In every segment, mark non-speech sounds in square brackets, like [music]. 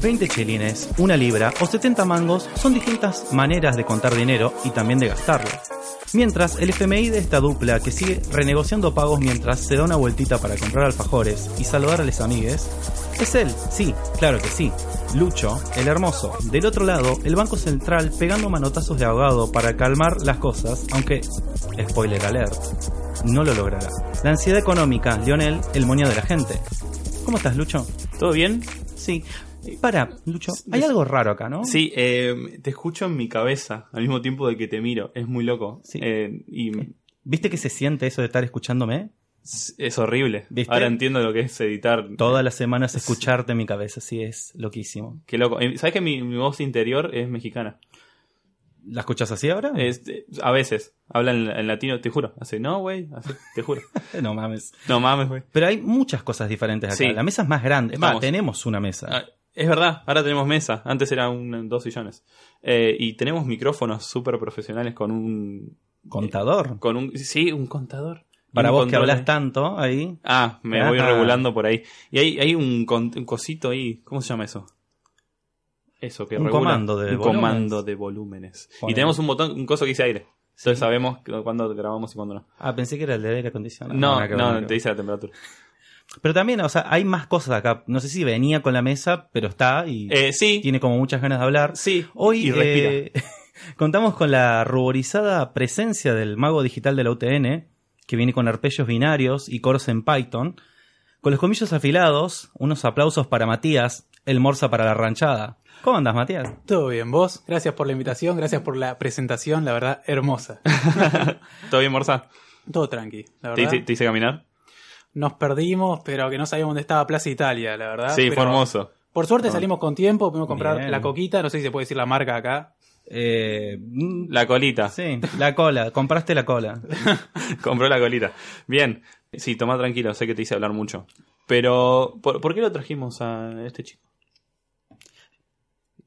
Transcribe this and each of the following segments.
20 chelines, una libra o 70 mangos son distintas maneras de contar dinero y también de gastarlo. Mientras el FMI de esta dupla que sigue renegociando pagos mientras se da una vueltita para comprar alfajores y saludar a los amigues, es él, sí, claro que sí, Lucho, el hermoso. Del otro lado, el Banco Central pegando manotazos de ahogado para calmar las cosas, aunque, spoiler alert, no lo logrará. La ansiedad económica, Lionel, el moño de la gente. ¿Cómo estás, Lucho? ¿Todo bien? Sí. Para, Lucho, hay algo raro acá, ¿no? Sí, eh, te escucho en mi cabeza al mismo tiempo de que te miro. Es muy loco. Sí. Eh, y ¿Viste que se siente eso de estar escuchándome? Es- horrible. ¿Viste? Ahora entiendo lo que es editar. Todas las semanas [laughs] escucharte en mi cabeza, sí, es loquísimo. Qué loco. Eh, ¿Sabes que mi, mi voz interior es mexicana? ¿La escuchas así ahora? Este, a veces. Habla en, en latino, te juro. Hace, no, güey. Así, te juro. [laughs] No mames. No mames, güey. Pero hay muchas cosas diferentes acá. Sí. La mesa es más grande. Es más, Vamos. tenemos una mesa. Ah, es verdad, ahora tenemos mesa. Antes era un, dos sillones. Eh, y tenemos micrófonos súper profesionales con un. Contador. Con un. Sí, un contador. Para vos que hablas tanto ahí. Ah, me voy Ajá. regulando por ahí. Y hay, hay un, con- un cosito ahí. ¿Cómo se llama eso? Eso que Un regula. comando de Un volúmenes. comando de volúmenes. Y tenemos un botón, un coso que dice aire. Entonces sabemos cu- cuándo grabamos y cuándo no. Ah, pensé que era el de aire acondicionado. No, no, que te dice la temperatura. Pero también, o sea, hay más cosas acá. No sé si venía con la mesa, pero está y Eh, sí, tiene como muchas ganas de hablar. sí. Hoy y respira. eh, [laughs] contamos con la ruborizada presencia del mago digital de la UTN, que viene con arpegios binarios y coros en Python, con los comillos afilados, unos aplausos para Matías, el morsa para la ranchada. ¿Cómo andas, Matías? Todo bien, vos. Gracias por la invitación, gracias por la presentación, la verdad, hermosa. [laughs] ¿Todo bien, Morsa? Todo tranqui, la ¿Te verdad. hice, te hice caminar? Nos perdimos, pero que no sabíamos dónde estaba Plaza Italia, la verdad. sí, Pero fue hermoso. Por suerte salimos con tiempo, pudimos comprar Bien. la coquita, no sé si se puede decir la marca acá. Eh, mm, La colita. sí, la cola, compraste la cola. [laughs] Compró la colita. Bien. Sí, toma tranquilo, sé que te hice hablar mucho. Pero, ¿por, por qué lo trajimos a este chico?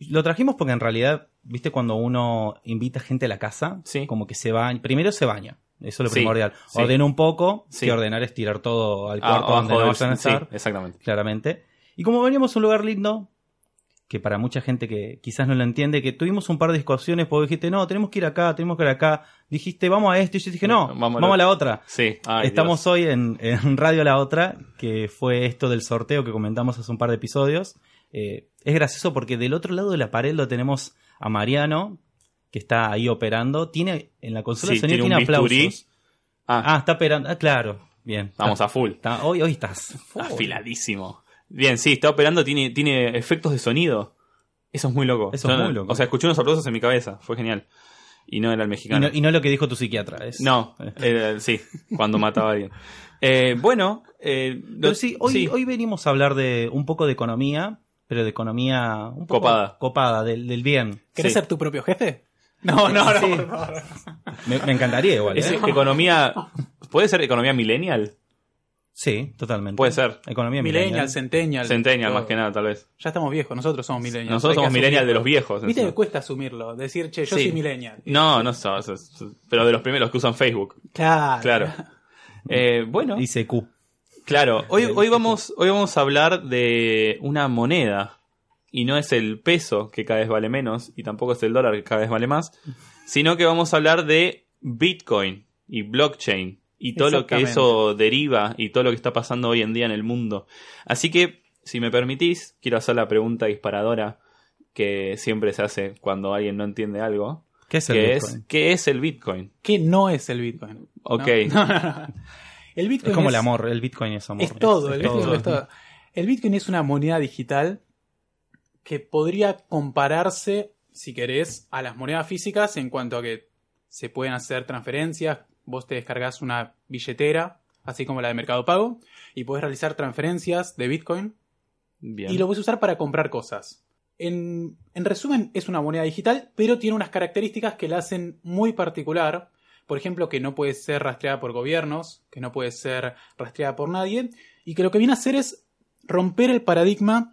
Lo trajimos porque en realidad, viste, cuando uno invita gente a la casa, Sí. como que se baña. Primero se baña, eso es lo primordial. sí. Ordena un poco, Sí. que ordenar es tirar todo al Ah, cuarto donde no a estar, exactamente. claramente. Y como veníamos a un lugar lindo, que para mucha gente que quizás no lo entiende, que tuvimos un par de discusiones, porque dijiste, no, tenemos que ir acá, tenemos que ir acá. Dijiste, vamos a esto, y yo dije, no, Vamos vamos, a la otra. Sí. Ay, Estamos Dios. hoy en, en [laughs] Radio La Otra, que fue esto del sorteo que comentamos hace un par de episodios. Eh, es gracioso porque del otro lado de la pared lo tenemos a Mariano, que está ahí operando. Tiene en la consola Sí, de sonido tiene tiene, aplausos. Ah, Ah, está operando. Ah, claro. Bien. vamos a full. Está- hoy, hoy estás. Afiladísimo. Bien, sí, está operando, tiene, tiene efectos de sonido. Eso es muy loco. Eso es muy loco. O sea, escuché unos aplausos en mi cabeza, fue genial. Y no era el Y mexicano. no, y no lo que dijo tu psiquiatra. Es, No, [laughs] era- sí, cuando mataba a alguien. Eh, bueno, eh, lo- Pero sí, hoy, hoy venimos a hablar de un poco de economía, pero de economía un poco Copada. copada, del, del bien. ¿Querés Sí. ser tu propio jefe? No, no, no. Me, me encantaría igual. es ¿eh? economía. ¿Puede ser economía millennial? Sí, totalmente. Puede ser. Economía Millennial, millennial. Centennial. Centennial, más que nada, tal vez. Ya estamos viejos, nosotros somos millennials. Nosotros somos millennial de los viejos. Viste encima. cuesta asumirlo, decir, che, yo Sí. soy millennial. No, no sos, sos- pero de los primeros que usan Facebook. Claro. Claro. [laughs] Eh, bueno, ICQ. claro. Hoy, hoy, vamos, hoy vamos a hablar de una moneda. Y no es el peso, que cada vez vale menos, y tampoco es el dólar, que cada vez vale más, sino que vamos a hablar de Bitcoin y blockchain y todo lo que eso deriva y todo lo que está pasando hoy en día en el mundo. Así que, si me permitís, quiero hacer la pregunta disparadora que siempre se hace cuando alguien no entiende algo, ¿Qué es el que Bitcoin? es ¿qué es el Bitcoin? ¿Qué no es el Bitcoin? Ok. No, [laughs] no, no, no. El Bitcoin Es como el amor, el Bitcoin es amor. Es todo, Es- el Bitcoin todo. es todo. El Bitcoin es una moneda digital que podría compararse, si querés, a las monedas físicas en cuanto a que se pueden hacer transferencias, vos te descargas una billetera, así como la de Mercado Pago, y podés realizar transferencias de Bitcoin Bien. y lo puedes usar para comprar cosas. En, en resumen, es una moneda digital, pero tiene unas características que la hacen muy particular. Por ejemplo, que no puede ser rastreada por gobiernos, que no puede ser rastreada por nadie, y que lo que viene a hacer es romper el paradigma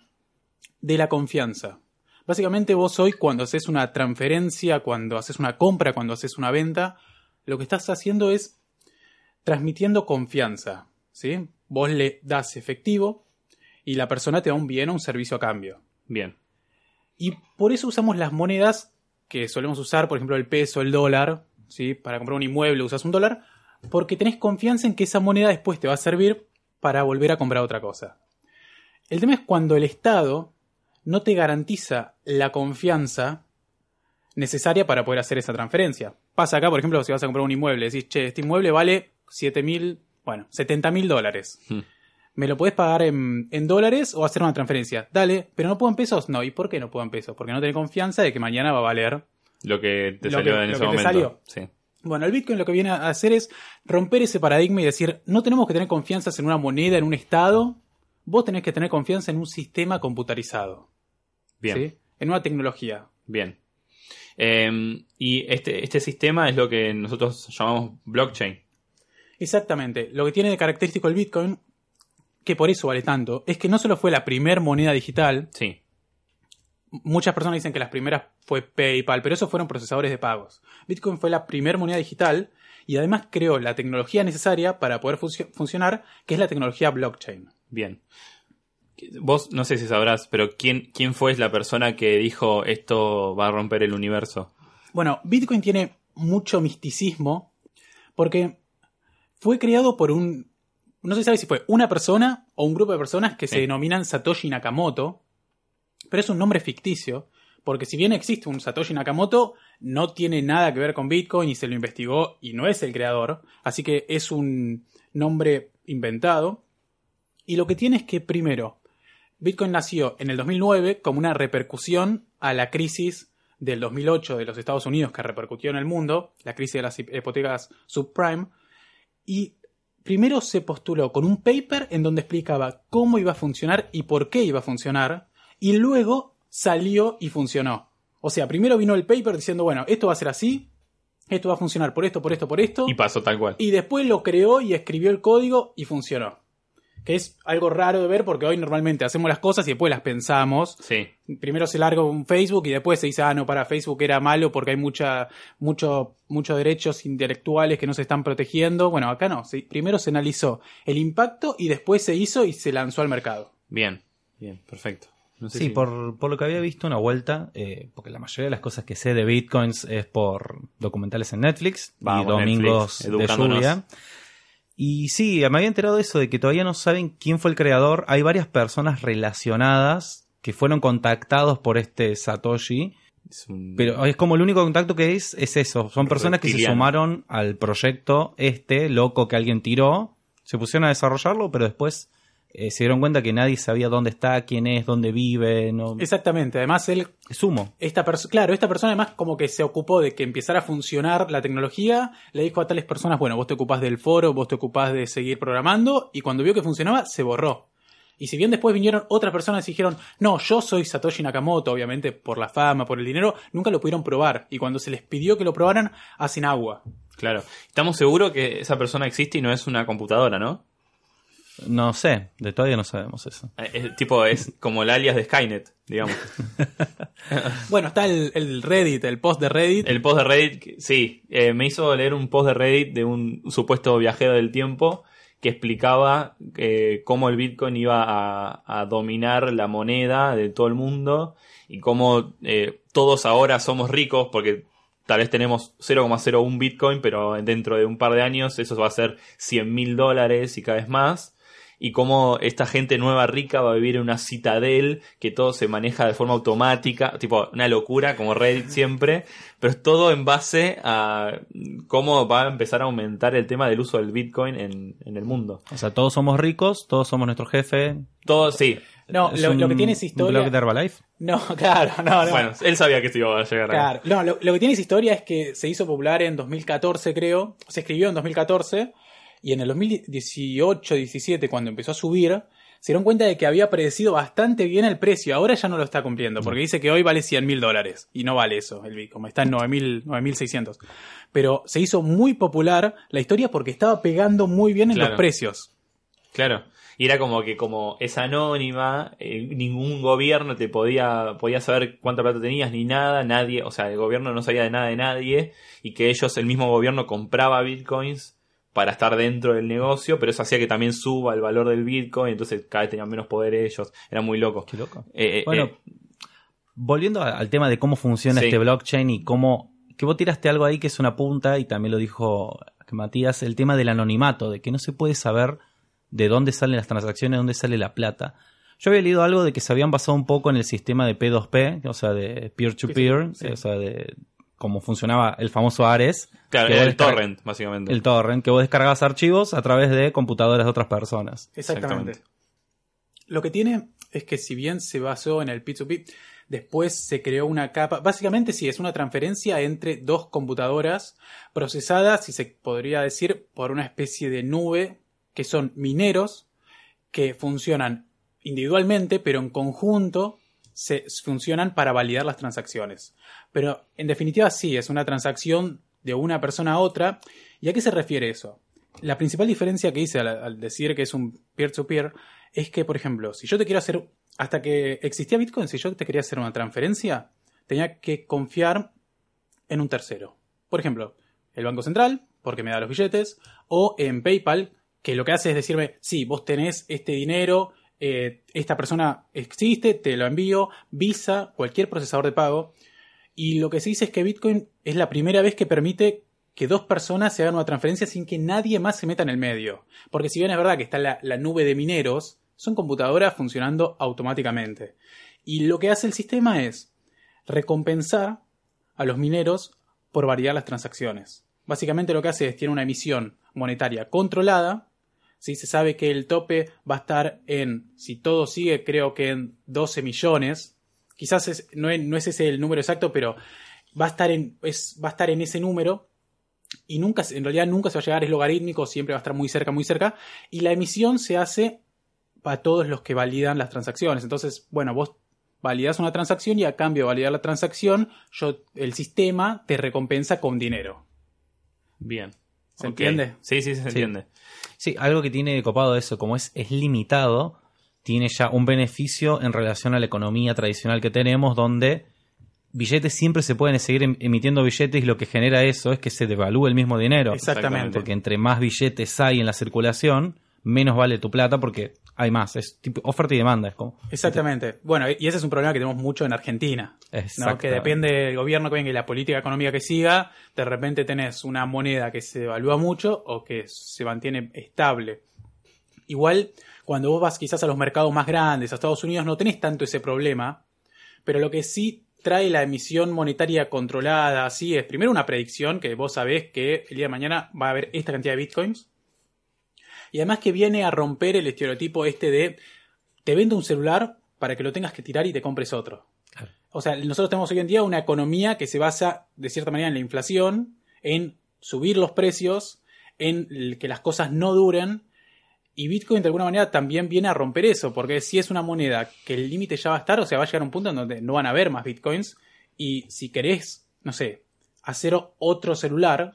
de la confianza. Básicamente vos hoy cuando haces una transferencia, cuando haces una compra, cuando haces una venta, lo que estás haciendo es transmitiendo confianza. ¿sí? Vos le das efectivo y la persona te da un bien o un servicio a cambio. Bien. Y por eso usamos las monedas que solemos usar, por ejemplo, el peso, el dólar, ¿sí? Para comprar un inmueble usas un dólar, porque tenés confianza en que esa moneda después te va a servir para volver a comprar otra cosa. El tema es cuando el Estado no te garantiza la confianza necesaria para poder hacer esa transferencia. Pasa acá, por ejemplo, si vas a comprar un inmueble, decís, che, este inmueble vale 7 mil, bueno, 70 mil dólares. Hmm. ¿Me lo puedes pagar en, en dólares o hacer una transferencia? Dale, pero no puedo en pesos. No, ¿y por qué no puedo en pesos? Porque no tenés confianza de que mañana va a valer Lo que te Lo salió que- en lo ese que te momento. salió. Sí. Bueno, el Bitcoin lo que viene a hacer es romper ese paradigma y decir, no tenemos que tener confianza en una moneda, en un estado, vos tenés que tener confianza en un sistema computarizado, Bien. ¿sí? en una tecnología. Bien. Eh, y este, este sistema es lo que nosotros llamamos blockchain. Exactamente, lo que tiene de característico el Bitcoin, que por eso vale tanto, es que no solo fue la primer moneda digital, Sí. muchas personas dicen que las primeras fue PayPal, pero esos fueron procesadores de pagos. Bitcoin fue la primera moneda digital y además creó la tecnología necesaria para poder funcio- funcionar, que es la tecnología blockchain. Bien. Vos no sé si sabrás, pero ¿quién, quién fue la persona que dijo esto va a romper el universo? Bueno, Bitcoin tiene mucho misticismo porque fue creado por un... No se sabe si fue una persona o un grupo de personas que se denominan Satoshi Nakamoto, pero es un nombre ficticio, porque si bien existe un Satoshi Nakamoto, no tiene nada que ver con Bitcoin y se lo investigó y no es el creador, así que es un nombre inventado. Y lo que tiene es que primero, Bitcoin nació en el 2009 como una repercusión a la crisis del 2008 de los Estados Unidos que repercutió en el mundo, la crisis de las hipotecas subprime, y primero se postuló con un paper en donde explicaba cómo iba a funcionar y por qué iba a funcionar, y luego salió y funcionó. O sea, primero vino el paper diciendo, bueno, esto va a ser así, esto va a funcionar por esto, por esto, por esto, Y pasó tal cual. y después lo creó y escribió el código y funcionó. Que es algo raro de ver porque hoy normalmente hacemos las cosas y después las pensamos. Sí. Primero se larga un Facebook y después se dice, ah, no, para Facebook era malo porque hay mucha, mucho, muchos derechos intelectuales que no se están protegiendo. Bueno, acá no. Sí, primero se analizó el impacto y después se hizo y se lanzó al mercado. Bien. Bien, perfecto. No sé Sí, si- por, por lo que había visto una vuelta, eh, porque la mayoría de las cosas que sé de bitcoins es por documentales en Netflix Vamos, y domingos Netflix, de lluvia. Y sí, me había enterado de eso, de que todavía no saben quién fue el creador. Hay varias personas relacionadas que fueron contactados por este Satoshi, es un- pero es como el único contacto que es, es eso. Son personas que se sumaron al proyecto este, loco que alguien tiró, se pusieron a desarrollarlo, pero después eh, se dieron cuenta que nadie sabía dónde está, quién es, dónde vive, no... Exactamente. Además, él Es humo. Esta claro, esta persona además como que se ocupó de que empezara a funcionar la tecnología, le dijo a tales personas, bueno, vos te ocupás del foro, vos te ocupás de seguir programando, y cuando vio que funcionaba, se borró. Y si bien después vinieron otras personas y dijeron, no, yo soy Satoshi Nakamoto, obviamente por la fama, por el dinero, nunca lo pudieron probar. Y cuando se les pidió que lo probaran, hacen agua. Claro. Estamos seguros que esa persona existe y no es una computadora, ¿no? No sé, de todavía no sabemos eso. Eh, Es, tipo, es como el alias de Skynet, digamos. [laughs] Bueno, está el, el Reddit, el post de Reddit. El post de Reddit, sí, eh, me hizo leer un post de Reddit de un supuesto viajero del tiempo que explicaba eh, cómo el Bitcoin iba a, a dominar la moneda de todo el mundo y cómo eh, todos ahora somos ricos porque tal vez tenemos 0,01 Bitcoin, pero dentro de un par de años eso va a ser 100 mil dólares y cada vez más. Y cómo esta gente nueva rica va a vivir en una citadel que todo se maneja de forma automática, tipo una locura como Reddit [laughs] siempre, pero es todo en base a cómo va a empezar a aumentar el tema del uso del Bitcoin en, en el mundo. O sea, todos somos ricos, todos somos nuestro jefe. Todo, sí. No, Es lo, lo que un tiene esa historia... blog de Herbalife. No, [laughs] claro, no, no. Bueno, él sabía que esto iba a llegar a... Claro, no, lo, lo que tiene esa historia es que se hizo popular en 2014, creo. Se escribió en 2014 y en el 2018, 17, cuando empezó a subir, se dieron cuenta de que había predecido bastante bien el precio. Ahora ya no lo está cumpliendo, porque dice que hoy vale 100 mil dólares. Y no vale eso, el Bitcoin. Está en 9.000, 9.600. Pero se hizo muy popular la historia porque estaba pegando muy bien en Claro. los precios. Claro. Y era como que como es anónima, eh, ningún gobierno te podía, podía saber cuánta plata tenías ni nada, nadie, o sea, el gobierno no sabía de nada de nadie, y que ellos, el mismo gobierno, compraba bitcoins para estar dentro del negocio, pero eso hacía que también suba el valor del bitcoin, entonces cada vez tenían menos poder ellos, era muy loco. Qué loco. Eh, eh, Bueno, eh, volviendo al tema de cómo funciona Sí. este blockchain y cómo. que vos tiraste algo ahí que es una punta, y también lo dijo Matías, el tema del anonimato, de que no se puede saber de dónde salen las transacciones, de dónde sale la plata. Yo había leído algo de que se habían basado un poco en el sistema de P2P, o sea, de peer-to-peer, Sí. o sea, de cómo funcionaba el famoso Ares. claro, el torrent, básicamente. El torrent, que vos descargabas archivos a través de computadoras de otras personas. Exactamente. Exactamente. Lo que tiene es que si bien se basó en el P2P, después se creó una capa. Básicamente sí, es una transferencia entre dos computadoras procesadas, si se podría decir, por una especie de nube, que son mineros que funcionan individualmente, pero en conjunto se funcionan para validar las transacciones. Pero en definitiva sí, es una transacción de una persona a otra. ¿Y a qué se refiere eso? La principal diferencia que hice al, decir que es un peer-to-peer es que, por ejemplo, si yo te quiero hacer, hasta que existía Bitcoin, si yo te quería hacer una transferencia, tenía que confiar en un tercero. Por ejemplo, el Banco Central, porque me da los billetes, o en PayPal, que lo que hace es decirme, sí, vos tenés este dinero, eh, esta persona existe, te lo envío, Visa, cualquier procesador de pago. Y lo que se dice es que Bitcoin es la primera vez que permite que dos personas se hagan una transferencia sin que nadie más se meta en el medio. Porque si bien es verdad que está la, la nube de mineros, son computadoras funcionando automáticamente. Y lo que hace el sistema es recompensar a los mineros por variar las transacciones. Básicamente lo que hace es tiene una emisión monetaria controlada. Si se sabe que el tope va a estar en, si todo sigue, creo que en 12 millones. Quizás es- no, es, no es ese el número exacto, pero va a estar en, es, va a estar en ese número. Y nunca, en realidad nunca se va a llegar, es logarítmico, siempre va a estar muy cerca, muy cerca. Y la emisión se hace para todos los que validan las transacciones. Entonces, bueno, vos validas una transacción y a cambio de validar la transacción, yo, el sistema te recompensa con dinero. Bien. ¿Se entiende? Sí, sí, sí, se Sí. entiende. Sí, algo que tiene de copado eso, como es, es limitado, tiene ya un beneficio en relación a la economía tradicional que tenemos, donde billetes siempre se pueden seguir em- emitiendo billetes y lo que genera eso es que se devalúe el mismo dinero. Exactamente. Porque entre más billetes hay en la circulación, menos vale tu plata porque hay más. Es tipo oferta y demanda. Es como, Exactamente. Bueno, y ese es un problema que tenemos mucho en Argentina. ¿no? Que depende del gobierno que venga y la política económica que siga, de repente tenés una moneda que se devalúa mucho o que se mantiene estable. Igual, cuando vos vas quizás a los mercados más grandes, a Estados Unidos, no tenés tanto ese problema, pero lo que sí trae la emisión monetaria controlada, así es, primero una predicción que vos sabés que el día de mañana va a haber esta cantidad de bitcoins, y además que viene a romper el estereotipo este de te vendo un celular para que lo tengas que tirar y te compres otro. Claro. O sea, nosotros tenemos hoy en día una economía que se basa, de cierta manera, en la inflación, en subir los precios, en que las cosas no duren. Y Bitcoin, de alguna manera, también viene a romper eso, porque si es una moneda que el límite ya va a estar, o sea, va a llegar a un punto en donde no van a haber más Bitcoins. Y si querés, no sé, hacer otro celular,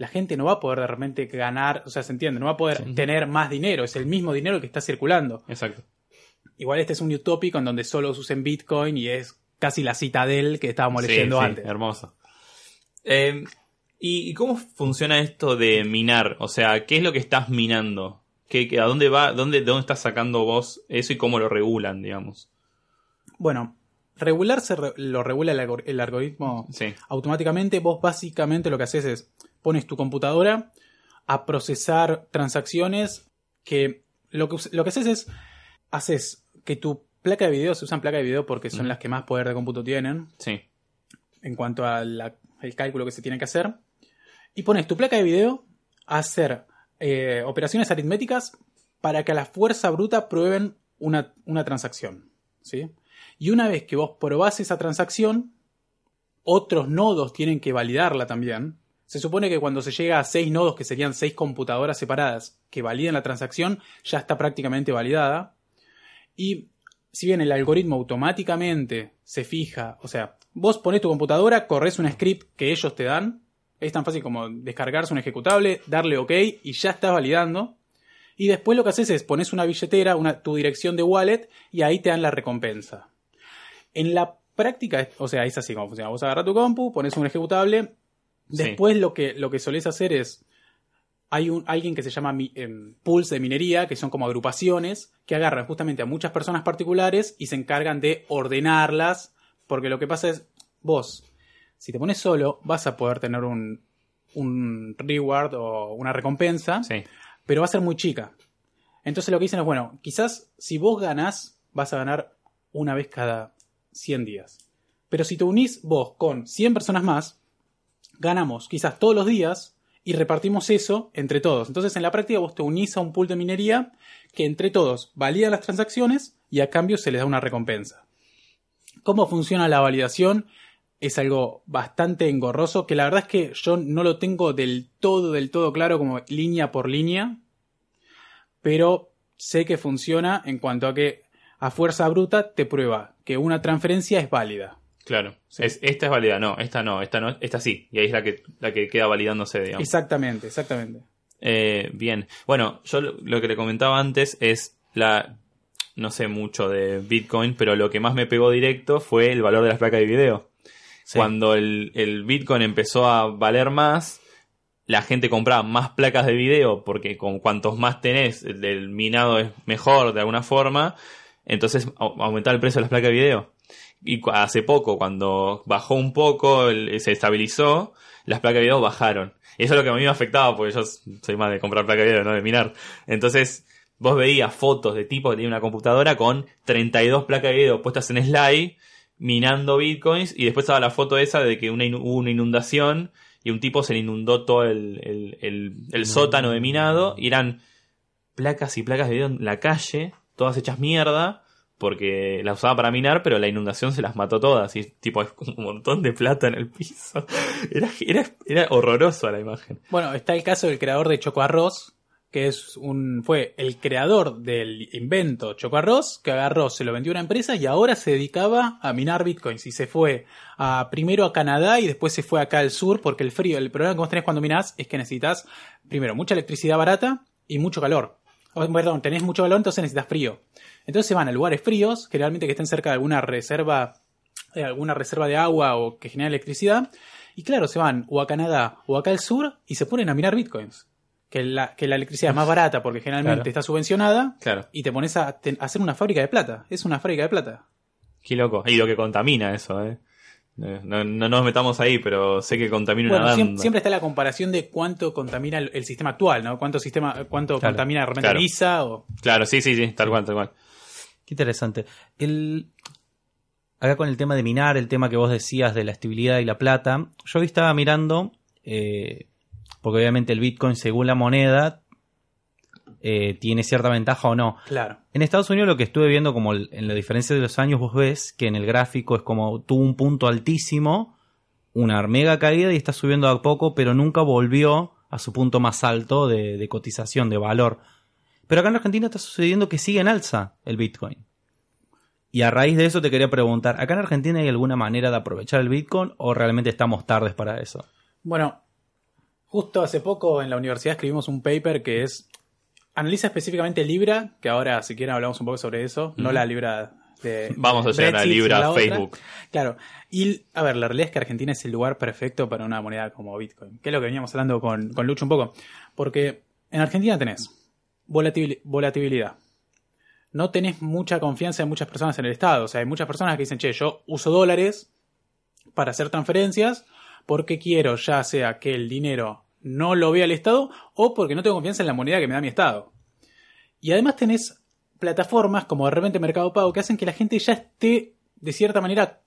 la gente no va a poder de repente ganar, o sea, se entiende, no va a poder Sí. tener más dinero, es el mismo dinero que está circulando. Exacto. Igual este es un utópico en donde solo se usen Bitcoin y es casi la citadel que estábamos leyendo sí, antes. Hermoso. Eh, ¿y, y cómo funciona esto de minar? O sea, ¿qué es lo que estás minando? ¿Qué, qué- ¿A dónde va? Dónde, ¿De dónde estás sacando vos eso y cómo lo regulan, digamos? Bueno, regular se re- lo regula el, algor- el algoritmo Sí. automáticamente. Vos básicamente lo que haces es pones tu computadora a procesar transacciones que lo que, lo que haces es haces que tu placa de video, se usan placa de video porque son las que más poder de cómputo tienen Sí. en cuanto al cálculo que se tiene que hacer. Y pones tu placa de video a hacer eh, operaciones aritméticas para que a la fuerza bruta prueben una, una transacción. ¿sí? Y una vez que vos probás esa transacción, otros nodos tienen que validarla también. Se supone que cuando se llega a seis nodos, que serían seis computadoras separadas, que validen la transacción, ya está prácticamente validada. Y si bien el algoritmo automáticamente se fija, o sea, vos pones tu computadora, corres un script que ellos te dan, es tan fácil como descargarse un ejecutable, darle OK y ya estás validando. Y después lo que haces es pones una billetera, tu dirección de wallet, y ahí te dan la recompensa. En la práctica, o sea, es así como funciona. Vos agarras tu compu, pones un ejecutable. Después lo que, lo que solés hacer es. Hay un, alguien que se llama em, pools de minería, que son como agrupaciones, que agarran justamente a muchas personas particulares y se encargan de ordenarlas. Porque lo que pasa es, vos, si te pones solo, vas a poder tener un, un reward o una recompensa, pero va a ser muy chica. Entonces lo que dicen es, bueno, quizás si vos ganás, vas a ganar una vez cada 100 días. Pero si te unís vos con 100 personas más, ganamos quizás todos los días y repartimos eso entre todos. Entonces en la práctica vos te unís a un pool de minería que entre todos validan las transacciones y a cambio se les da una recompensa. ¿Cómo funciona la validación? Es algo bastante engorroso que la verdad es que yo no lo tengo del todo, del todo claro como línea por línea, pero sé que funciona en cuanto a que a fuerza bruta te prueba que una transferencia es válida. Claro, es, esta es válida, no, esta no, esta no, esta sí, y ahí es la que, la que queda validándose, digamos. Exactamente, exactamente. Eh, bien, bueno, yo lo, que le comentaba antes es la, no sé mucho de Bitcoin, pero lo que más me pegó directo fue el valor de las placas de video. Cuando el, el Bitcoin empezó a valer más, la gente compraba más placas de video porque con cuantos más tenés, el minado es mejor de alguna forma entonces aumentaba el precio de las placas de video. Y hace poco, cuando bajó un poco, se estabilizó, las placas de video bajaron. Y eso es lo que a mí me afectaba, porque yo soy más de comprar placas de video, no de minar. Entonces, vos veías fotos de tipo que tenía una computadora con 32 placas de video puestas en slide, minando bitcoins, y después estaba la foto esa de que una hubo una inundación y un tipo se le inundó todo el, el sótano de minado, y eran placas y placas de video en la calle, todas hechas mierda, porque las usaba para minar, pero la inundación se las mató todas. Y tipo, un montón de plata en el piso. [laughs] Era horroroso la imagen. Bueno, está el caso del creador de Choco Arroz, que es un, fue el creador del invento Choco Arroz, que agarró, se lo vendió a una empresa y ahora se dedicaba a minar bitcoins. Y se fue a, primero a Canadá y después se fue acá al sur, porque el frío, el problema que vos tenés cuando minás es que necesitas, primero, mucha electricidad barata y mucho calor perdón, tenés mucho calor, entonces necesitas frío. Entonces se van a lugares fríos, generalmente que estén cerca de alguna reserva, de alguna reserva de agua o que genera electricidad. Y claro, se van o a Canadá o acá al sur y se ponen a minar bitcoins. Que la, que la electricidad es más barata porque generalmente está subvencionada. Claro. Y te pones a, a, hacer una fábrica de plata. Es una fábrica de plata. Qué loco. Y lo que contamina eso, ¿eh? No, nos metamos ahí, pero sé que contamina una banda. Siempre, está la comparación de cuánto contamina el, sistema actual, ¿no? Cuánto sistema, cuánto contamina realmente claro. Visa o... Claro, sí, sí, sí, tal cual, tal cual. Qué interesante. El... Acá con el tema de minar, el tema que vos decías de la estabilidad y la plata, yo estaba mirando, eh, porque obviamente el Bitcoin según la moneda eh, tiene cierta ventaja o no. Claro. En Estados Unidos lo que estuve viendo como en la diferencia de los años vos ves que en el gráfico es como tuvo un punto altísimo, una mega caída y está subiendo a poco, pero nunca volvió a su punto más alto de, cotización, de valor. Pero acá en Argentina está sucediendo que sigue en alza el Bitcoin. Y a raíz de eso te quería preguntar, ¿acá en Argentina hay alguna manera de aprovechar el Bitcoin o realmente estamos tardes para eso? Bueno, justo hace poco en la universidad escribimos un paper que es analiza específicamente Libra, que ahora si quieren hablamos un poco sobre eso, no la Libra de... Vamos a llegar a Libra Facebook. Claro. Y, a ver, la realidad es que Argentina es el lugar perfecto para una moneda como Bitcoin, que es lo que veníamos hablando con, con Lucho un poco. Porque en Argentina tenés volatilidad. No tenés mucha confianza en muchas personas en el Estado. O sea, hay muchas personas que dicen, che, yo uso dólares para hacer transferencias porque quiero ya sea que el dinero no lo vea el Estado o porque no tengo confianza en la moneda que me da mi Estado. Y además tenés plataformas como de repente Mercado Pago que hacen que la gente ya esté de cierta manera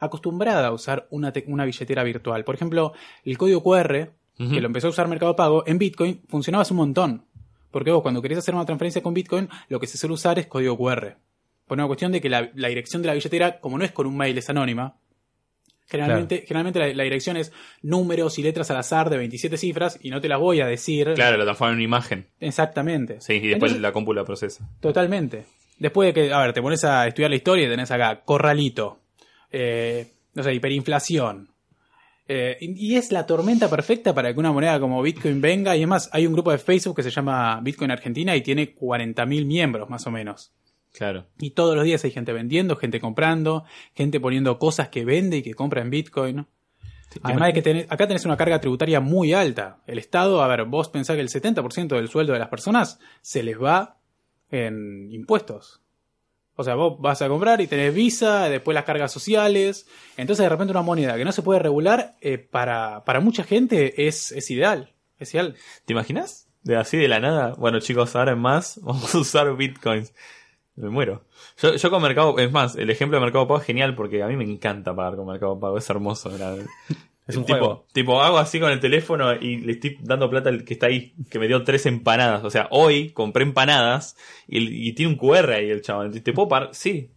acostumbrada a usar una, una billetera virtual. Por ejemplo, el código QR, que lo empezó a usar Mercado Pago, en Bitcoin funcionaba hace un montón. Porque vos cuando querés hacer una transferencia con Bitcoin, lo que se suele usar es código QR. Por una cuestión de que la, la dirección de la billetera, como no es con un mail, es anónima, Generalmente, generalmente la, dirección es números y letras al azar de 27 cifras y no te las voy a decir. Claro, lo transforman en una imagen. Exactamente. Sí, y después la compu la procesa. Totalmente. Después de que, a ver, te pones a estudiar la historia y tenés acá corralito, eh, no sé, hiperinflación, Eh, y es la tormenta perfecta para que una moneda como Bitcoin venga. Y además hay un grupo de Facebook que se llama Bitcoin Argentina y tiene 40.000 miembros más o menos. Claro. Y todos los días hay gente vendiendo, gente comprando, gente poniendo cosas que vende y que compra en Bitcoin. Además de que tenés- acá tenés una carga tributaria muy alta. El Estado, a ver, vos pensás que el 70% del sueldo de las personas se les va en impuestos. O sea, vos vas a comprar y tenés visa, después las cargas sociales. Entonces, de repente, una moneda que no se puede regular, eh, para, para mucha gente es, es ideal. Es ideal. ¿Te imaginas? De así de la nada. Bueno, chicos, ahora en más [laughs] vamos a usar bitcoins. Me muero. Yo, yo con Mercado, es más, el ejemplo de Mercado Pago es genial porque a mí me encanta pagar con Mercado Pago, es hermoso. Es un tipo, juego. tipo, hago así con el teléfono y le estoy dando plata al que está ahí, que me dio tres empanadas. O sea, hoy compré empanadas y, y tiene un QR ahí el chaval. ¿Te puedo pagar? Sí.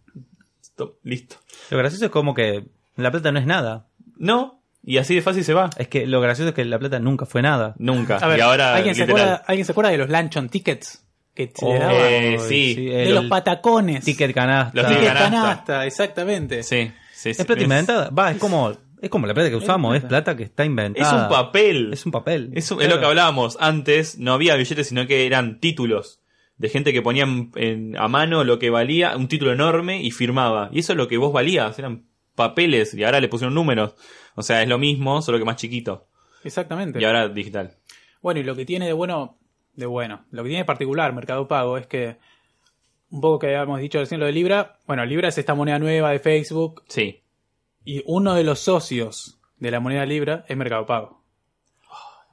Stop. Listo. Lo gracioso es como que la plata no es nada. No. Y así de fácil se va. Es que lo gracioso es que la plata nunca fue nada. Nunca. A ver, y ahora, ¿alguien, se acuerda, ¿alguien se acuerda de los Lanchon Tickets? Que se le Oh, daban? Eh, sí. de el los patacones. Ticket canasta. Los Ticket ticket canasta. canasta, exactamente. Sí, sí, sí. Es plata inventada. Va, es como, es como la plata que usamos. Es plata. plata que está Es inventada. un papel. Es un papel. Es, un- es lo que hablábamos antes, no había billetes, sino que eran títulos de gente que ponían en- a mano lo que valía, un título enorme y firmaba. Y eso es lo que vos valías, eran papeles y ahora le pusieron números. O sea, es lo mismo, solo que más chiquito. Exactamente. Y ahora digital. Bueno, y lo que tiene de bueno, de bueno, lo que tiene de particular Mercado Pago es que, un poco que habíamos dicho recién lo de Libra, bueno, Libra es esta moneda nueva de Facebook Sí. Y uno de los socios de la moneda Libra es Mercado Pago.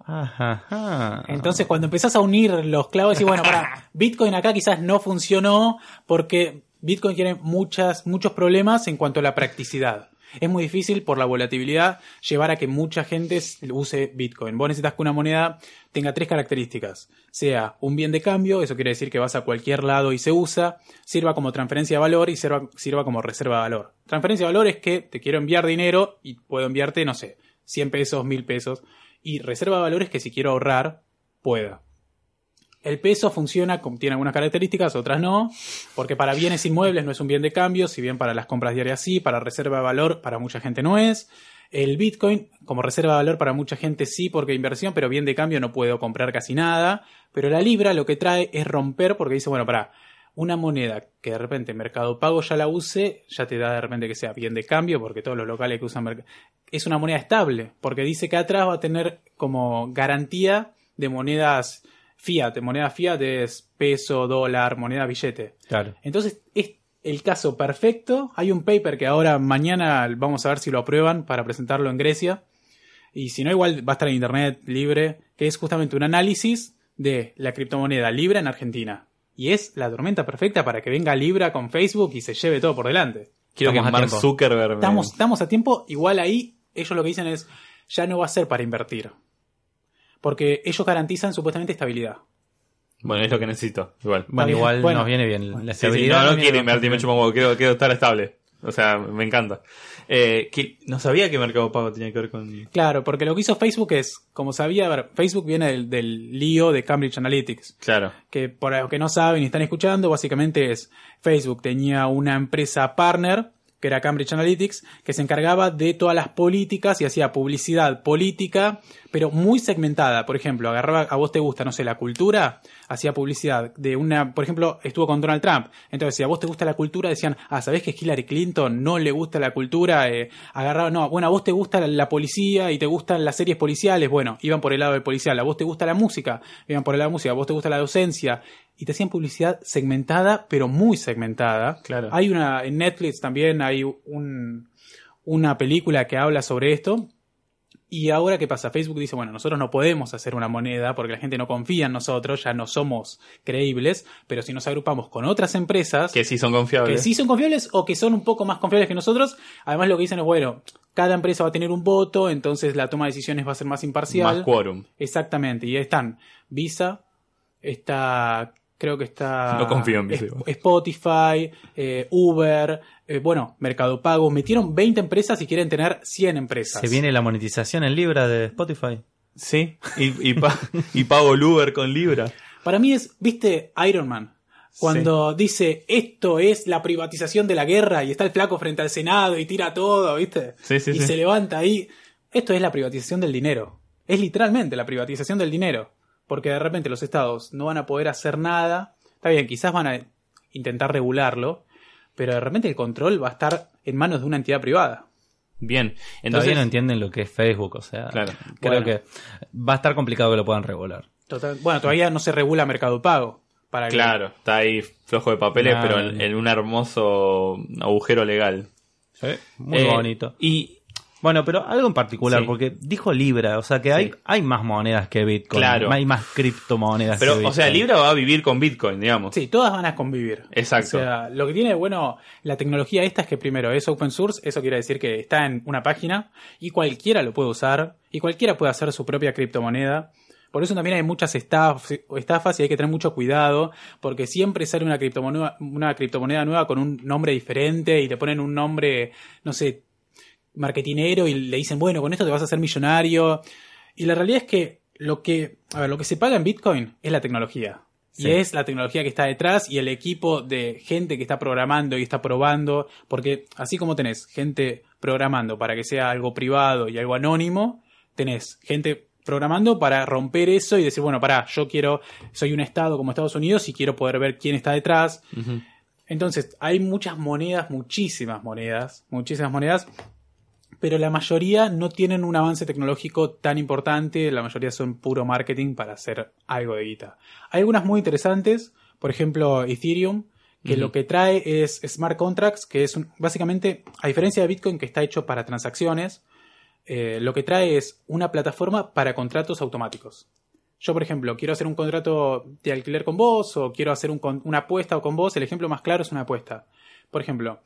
Ajá. Entonces, cuando empezás a unir los clavos y bueno, para [laughs] Bitcoin acá quizás no funcionó porque Bitcoin tiene muchas, muchos problemas en cuanto a la practicidad. Es muy difícil por la volatilidad llevar a que mucha gente use Bitcoin. Vos necesitas que una moneda tenga tres características. Sea un bien de cambio, eso quiere decir que vas a cualquier lado y se usa, sirva como transferencia de valor y sirva, como reserva de valor. Transferencia de valor es que te quiero enviar dinero y puedo enviarte, no sé, 100 pesos, 1000 pesos. Y reserva de valor es que si quiero ahorrar, pueda. El peso funciona, tiene algunas características, otras no, porque para bienes inmuebles no es un bien de cambio, si bien para las compras diarias sí, para reserva de valor para mucha gente no es. El Bitcoin, como reserva de valor para mucha gente sí, porque inversión, pero bien de cambio no puedo comprar casi nada. Pero la Libra lo que trae es romper, porque dice, bueno, para una moneda que de repente Mercado Pago ya la use, ya te da de repente que sea bien de cambio, porque todos los locales que usan Mercado es una moneda estable, porque dice que atrás va a tener como garantía de monedas fiat. Moneda fiat es peso, dólar, moneda, billete. Claro. Entonces es el caso perfecto. Hay un paper que ahora mañana vamos a ver si lo aprueban para presentarlo en Grecia. Y si no, igual va a estar en internet libre, que es justamente un análisis de la criptomoneda Libra en Argentina. Y es la tormenta perfecta para que venga Libra con Facebook y se lleve todo por delante. Quiero Estamos que Mark. Zuckerberg estamos a tiempo, igual ahí ellos lo que dicen es, ya no va a ser para invertir. Porque ellos garantizan supuestamente estabilidad. Bueno, es lo que necesito. Igual. Bueno, igual Bueno. nos viene bien. La Sí, sí, estabilidad no, no quiero invertir, un huevo, quiero, quiero estar estable. O sea, me encanta. Eh, que no sabía que Mercado Pago tenía que ver con... Claro, porque lo que hizo Facebook es, como sabía, a ver, Facebook viene del, del lío de Cambridge Analytics. Claro. que por los que no saben y están escuchando, básicamente es Facebook tenía una empresa partner, que era Cambridge Analytics, que se encargaba de todas las políticas y hacía publicidad política, pero muy segmentada. Por ejemplo, agarraba, a vos te gusta, no sé, la cultura, hacía publicidad de una, por ejemplo, estuvo con Donald Trump. Entonces, si a vos te gusta la cultura, decían, ah, ¿sabés que Hillary Clinton no le gusta la cultura? Eh, agarraba, no, bueno, a vos te gusta la, policía y te gustan las series policiales, bueno, iban por el lado del policial. A vos te gusta la música, iban por el lado de la música. A vos te gusta la docencia. Y te hacían publicidad segmentada, pero muy segmentada. Claro. Hay una, en Netflix también hay un, una película que habla sobre esto. Y ahora, ¿qué pasa? Facebook dice, bueno, nosotros no podemos hacer una moneda porque la gente no confía en nosotros, ya no somos creíbles, pero si nos agrupamos con otras empresas Que sí son confiables. que sí son confiables o que son un poco más confiables que nosotros, además lo que dicen es, bueno, cada empresa va a tener un voto, entonces la toma de decisiones va a ser más imparcial. Más quórum. Exactamente, y ahí están Visa, está, creo que está No confío en igual. Spotify, eh, Uber, eh, bueno, Mercado Pago, metieron 20 empresas y quieren tener 100 empresas. Se viene la monetización en Libra de Spotify. Sí. Y, y, pa- [laughs] y pago el Uber con Libra. Para mí es, viste, Iron Man. Cuando dice esto es la privatización de la guerra y está el flaco frente al Senado y tira todo, ¿viste? Sí, sí, y sí. se levanta ahí. Esto es la privatización del dinero. Es literalmente la privatización del dinero. Porque de repente los estados no van a poder hacer nada. Está bien, quizás van a intentar regularlo, pero de repente el control va a estar en manos de una entidad privada. Bien, Todavía entonces no entienden lo que es Facebook, o sea, Claro. creo Bueno. que va a estar complicado que lo puedan regular. Total- bueno, todavía no se regula Mercado Pago. Para que- claro, está ahí flojo de papeles, Claro. pero en, en un hermoso agujero legal. Muy Eh, bonito. Y Bueno, pero algo en particular, Sí. porque dijo Libra, o sea que hay, Sí. hay más monedas que Bitcoin. Claro. Hay más criptomonedas pero que o sea, Bitcoin. Libra va a vivir con Bitcoin, digamos. Sí, todas van a convivir. Exacto. O sea, lo que tiene bueno la tecnología esta es que primero es open source, eso quiere decir que está en una página y cualquiera lo puede usar y cualquiera puede hacer su propia criptomoneda. Por eso también hay muchas estaf- estafas y hay que tener mucho cuidado porque siempre sale una criptomoneda, una criptomoneda nueva con un nombre diferente y le ponen un nombre, no sé, marketinero y le dicen, bueno, con esto te vas a hacer millonario. Y la realidad es que lo que, a ver, lo que se paga en Bitcoin es la tecnología. Sí. Y es la tecnología que está detrás y el equipo de gente que está programando y está probando. Porque así como tenés gente programando para que sea algo privado y algo anónimo, tenés gente programando para romper eso y decir, bueno, pará, yo quiero, soy un estado como Estados Unidos y quiero poder ver quién está detrás. Entonces, hay muchas monedas, muchísimas monedas, muchísimas monedas, pero la mayoría no tienen un avance tecnológico tan importante, la mayoría son puro marketing para hacer algo de guita. Hay algunas muy interesantes, por ejemplo, Ethereum, que lo que trae es smart contracts, que es un- básicamente, a diferencia de Bitcoin, que está hecho para transacciones, eh, lo que trae es una plataforma para contratos automáticos. Yo, por ejemplo, quiero hacer un contrato de alquiler con vos o quiero hacer un una apuesta con vos. El ejemplo más claro es una apuesta. Por ejemplo,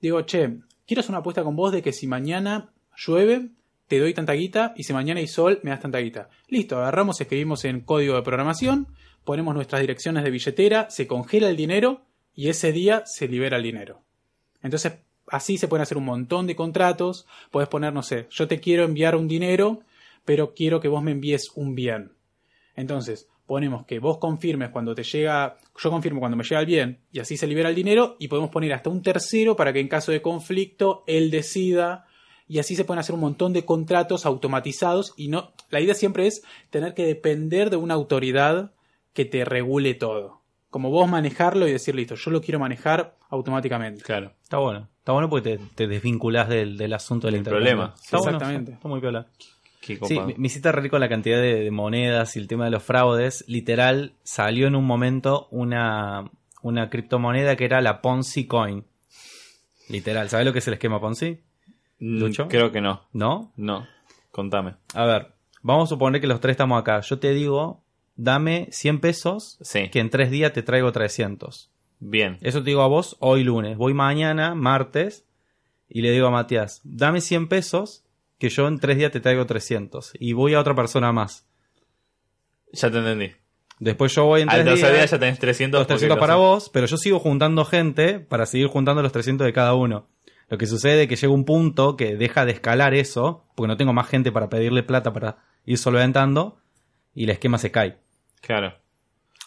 digo, che, quiero hacer una apuesta con vos de que si mañana llueve, te doy tanta guita y si mañana hay sol, me das tanta guita. Listo, agarramos, escribimos en código de programación, ponemos nuestras direcciones de billetera, se congela el dinero y ese día se libera el dinero. Entonces, así se pueden hacer un montón de contratos. Puedes poner, no sé, yo te quiero enviar un dinero, pero quiero que vos me envíes un bien. Entonces, ponemos que vos confirmes cuando te llega, yo confirmo cuando me llega el bien y así se libera el dinero y podemos poner hasta un tercero para que en caso de conflicto él decida y así se pueden hacer un montón de contratos automatizados y no, la idea siempre es tener que depender de una autoridad que te regule todo. Como vos manejarlo y decir, listo, yo lo quiero manejar automáticamente. Claro. Está bueno. Está bueno porque te, te desvinculás del, del asunto del problema. Está bueno, Exactamente. Está muy piola. Qué Sí, me, hiciste rico la cantidad de, de monedas y el tema de los fraudes. Literal, salió en un momento una, una criptomoneda que era la Ponzi Coin. Literal, ¿sabes lo que es el esquema Ponzi? Mm, Lucho. Creo que no. ¿No? No. Contame. A ver, vamos a suponer que los tres estamos acá. Yo te digo, dame 100 pesos, Sí. que en tres días te traigo 300. Bien. Eso te digo a vos hoy lunes. Voy mañana, martes, y le digo a Matías, dame 100 pesos, que yo en tres días te traigo 300. Y voy a otra persona más. Ya te entendí. Después yo voy en Al tres día días, ya tenés 300. los 300 porque para vos, pero yo sigo juntando gente para seguir juntando los 300 de cada uno. Lo que sucede es que llega un punto que deja de escalar eso, porque no tengo más gente para pedirle plata para ir solventando, y el esquema se cae. Claro.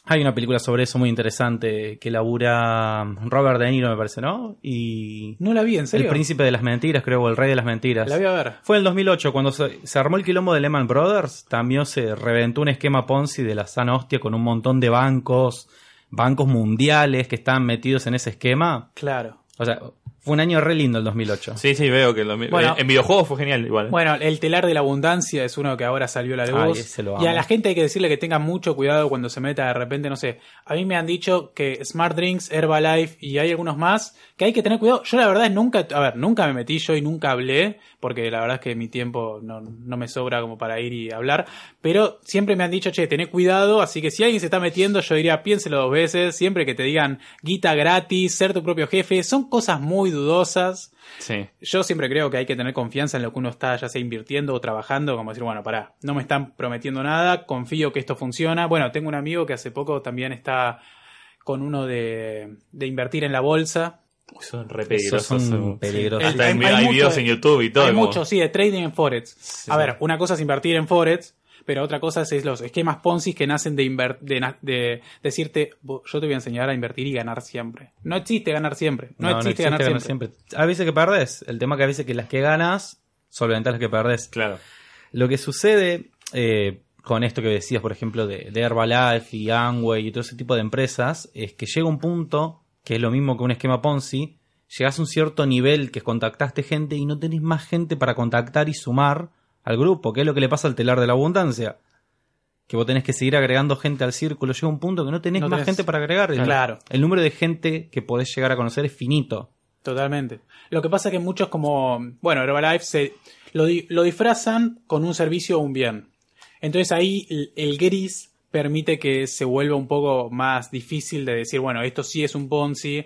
Hay una película sobre eso muy interesante que labura Robert De Niro, me parece, ¿no? Y No la vi, ¿en serio? El Príncipe de las Mentiras, creo, o El Rey de las Mentiras. La voy a ver. Fue en el 2008, cuando se, se armó el quilombo de Lehman Brothers, también se reventó un esquema Ponzi de la sana hostia con un montón de bancos, bancos mundiales que estaban metidos en ese esquema. Claro. O sea, fue un año re lindo el 2008. Sí, sí, veo que el 2000 Bueno. en- en videojuegos fue genial igual. Bueno, el telar de la abundancia es uno que ahora salió a la Ay, luz. ese lo y a la gente hay que decirle que tenga mucho cuidado cuando se meta de repente, no sé. A mí me han dicho que Smart Drinks, Herbalife y hay algunos más que hay que tener cuidado. Yo la verdad es nunca, a ver, nunca me metí yo y nunca hablé, porque la verdad es que mi tiempo no, no me sobra como para ir y hablar. Pero siempre me han dicho, che, tené cuidado, así que si alguien se está metiendo, yo diría, piénselo dos veces, siempre que te digan guita gratis, ser tu propio jefe, son cosas muy dudosas. Sí. Yo siempre creo que hay que tener confianza en lo que uno está ya sea invirtiendo o trabajando, como decir, bueno, pará, no me están prometiendo nada, confío que esto funciona. Bueno, tengo un amigo que hace poco también está con uno de, de invertir en la bolsa. Son re peligrosos. son peligrosos. Hasta Hay- hay hay, mucho videos de- en YouTube y todo. Hay como- mucho, sí, de trading en Forex. A ver, una cosa es invertir en Forex, pero otra cosa es los esquemas Ponzi que nacen de, inver- de, na- de decirte, "Vos- yo te voy a enseñar a invertir y ganar siempre. No existe ganar siempre. No, existe, ganar siempre. A veces que perdés. El tema que a veces que las que ganas solventar las que perdés. Claro. Lo que sucede eh, con esto que decías, por ejemplo, de, de Herbalife y Amway y todo ese tipo de empresas, es que llega un punto, que es lo mismo que un esquema Ponzi, llegas a un cierto nivel que contactaste gente y no tenés más gente para contactar y sumar al grupo, que es lo que le pasa al telar de la abundancia. Que vos tenés que seguir agregando gente al círculo, llega un punto que no tenés No más tenés- gente para agregar. Claro. El número de gente que podés llegar a conocer es finito. Totalmente. Lo que pasa es que muchos como, bueno, Herbalife se, lo, di- lo disfrazan con un servicio o un bien. Entonces ahí el, el gris permite que se vuelva un poco más difícil de decir, bueno, esto sí es un Ponzi.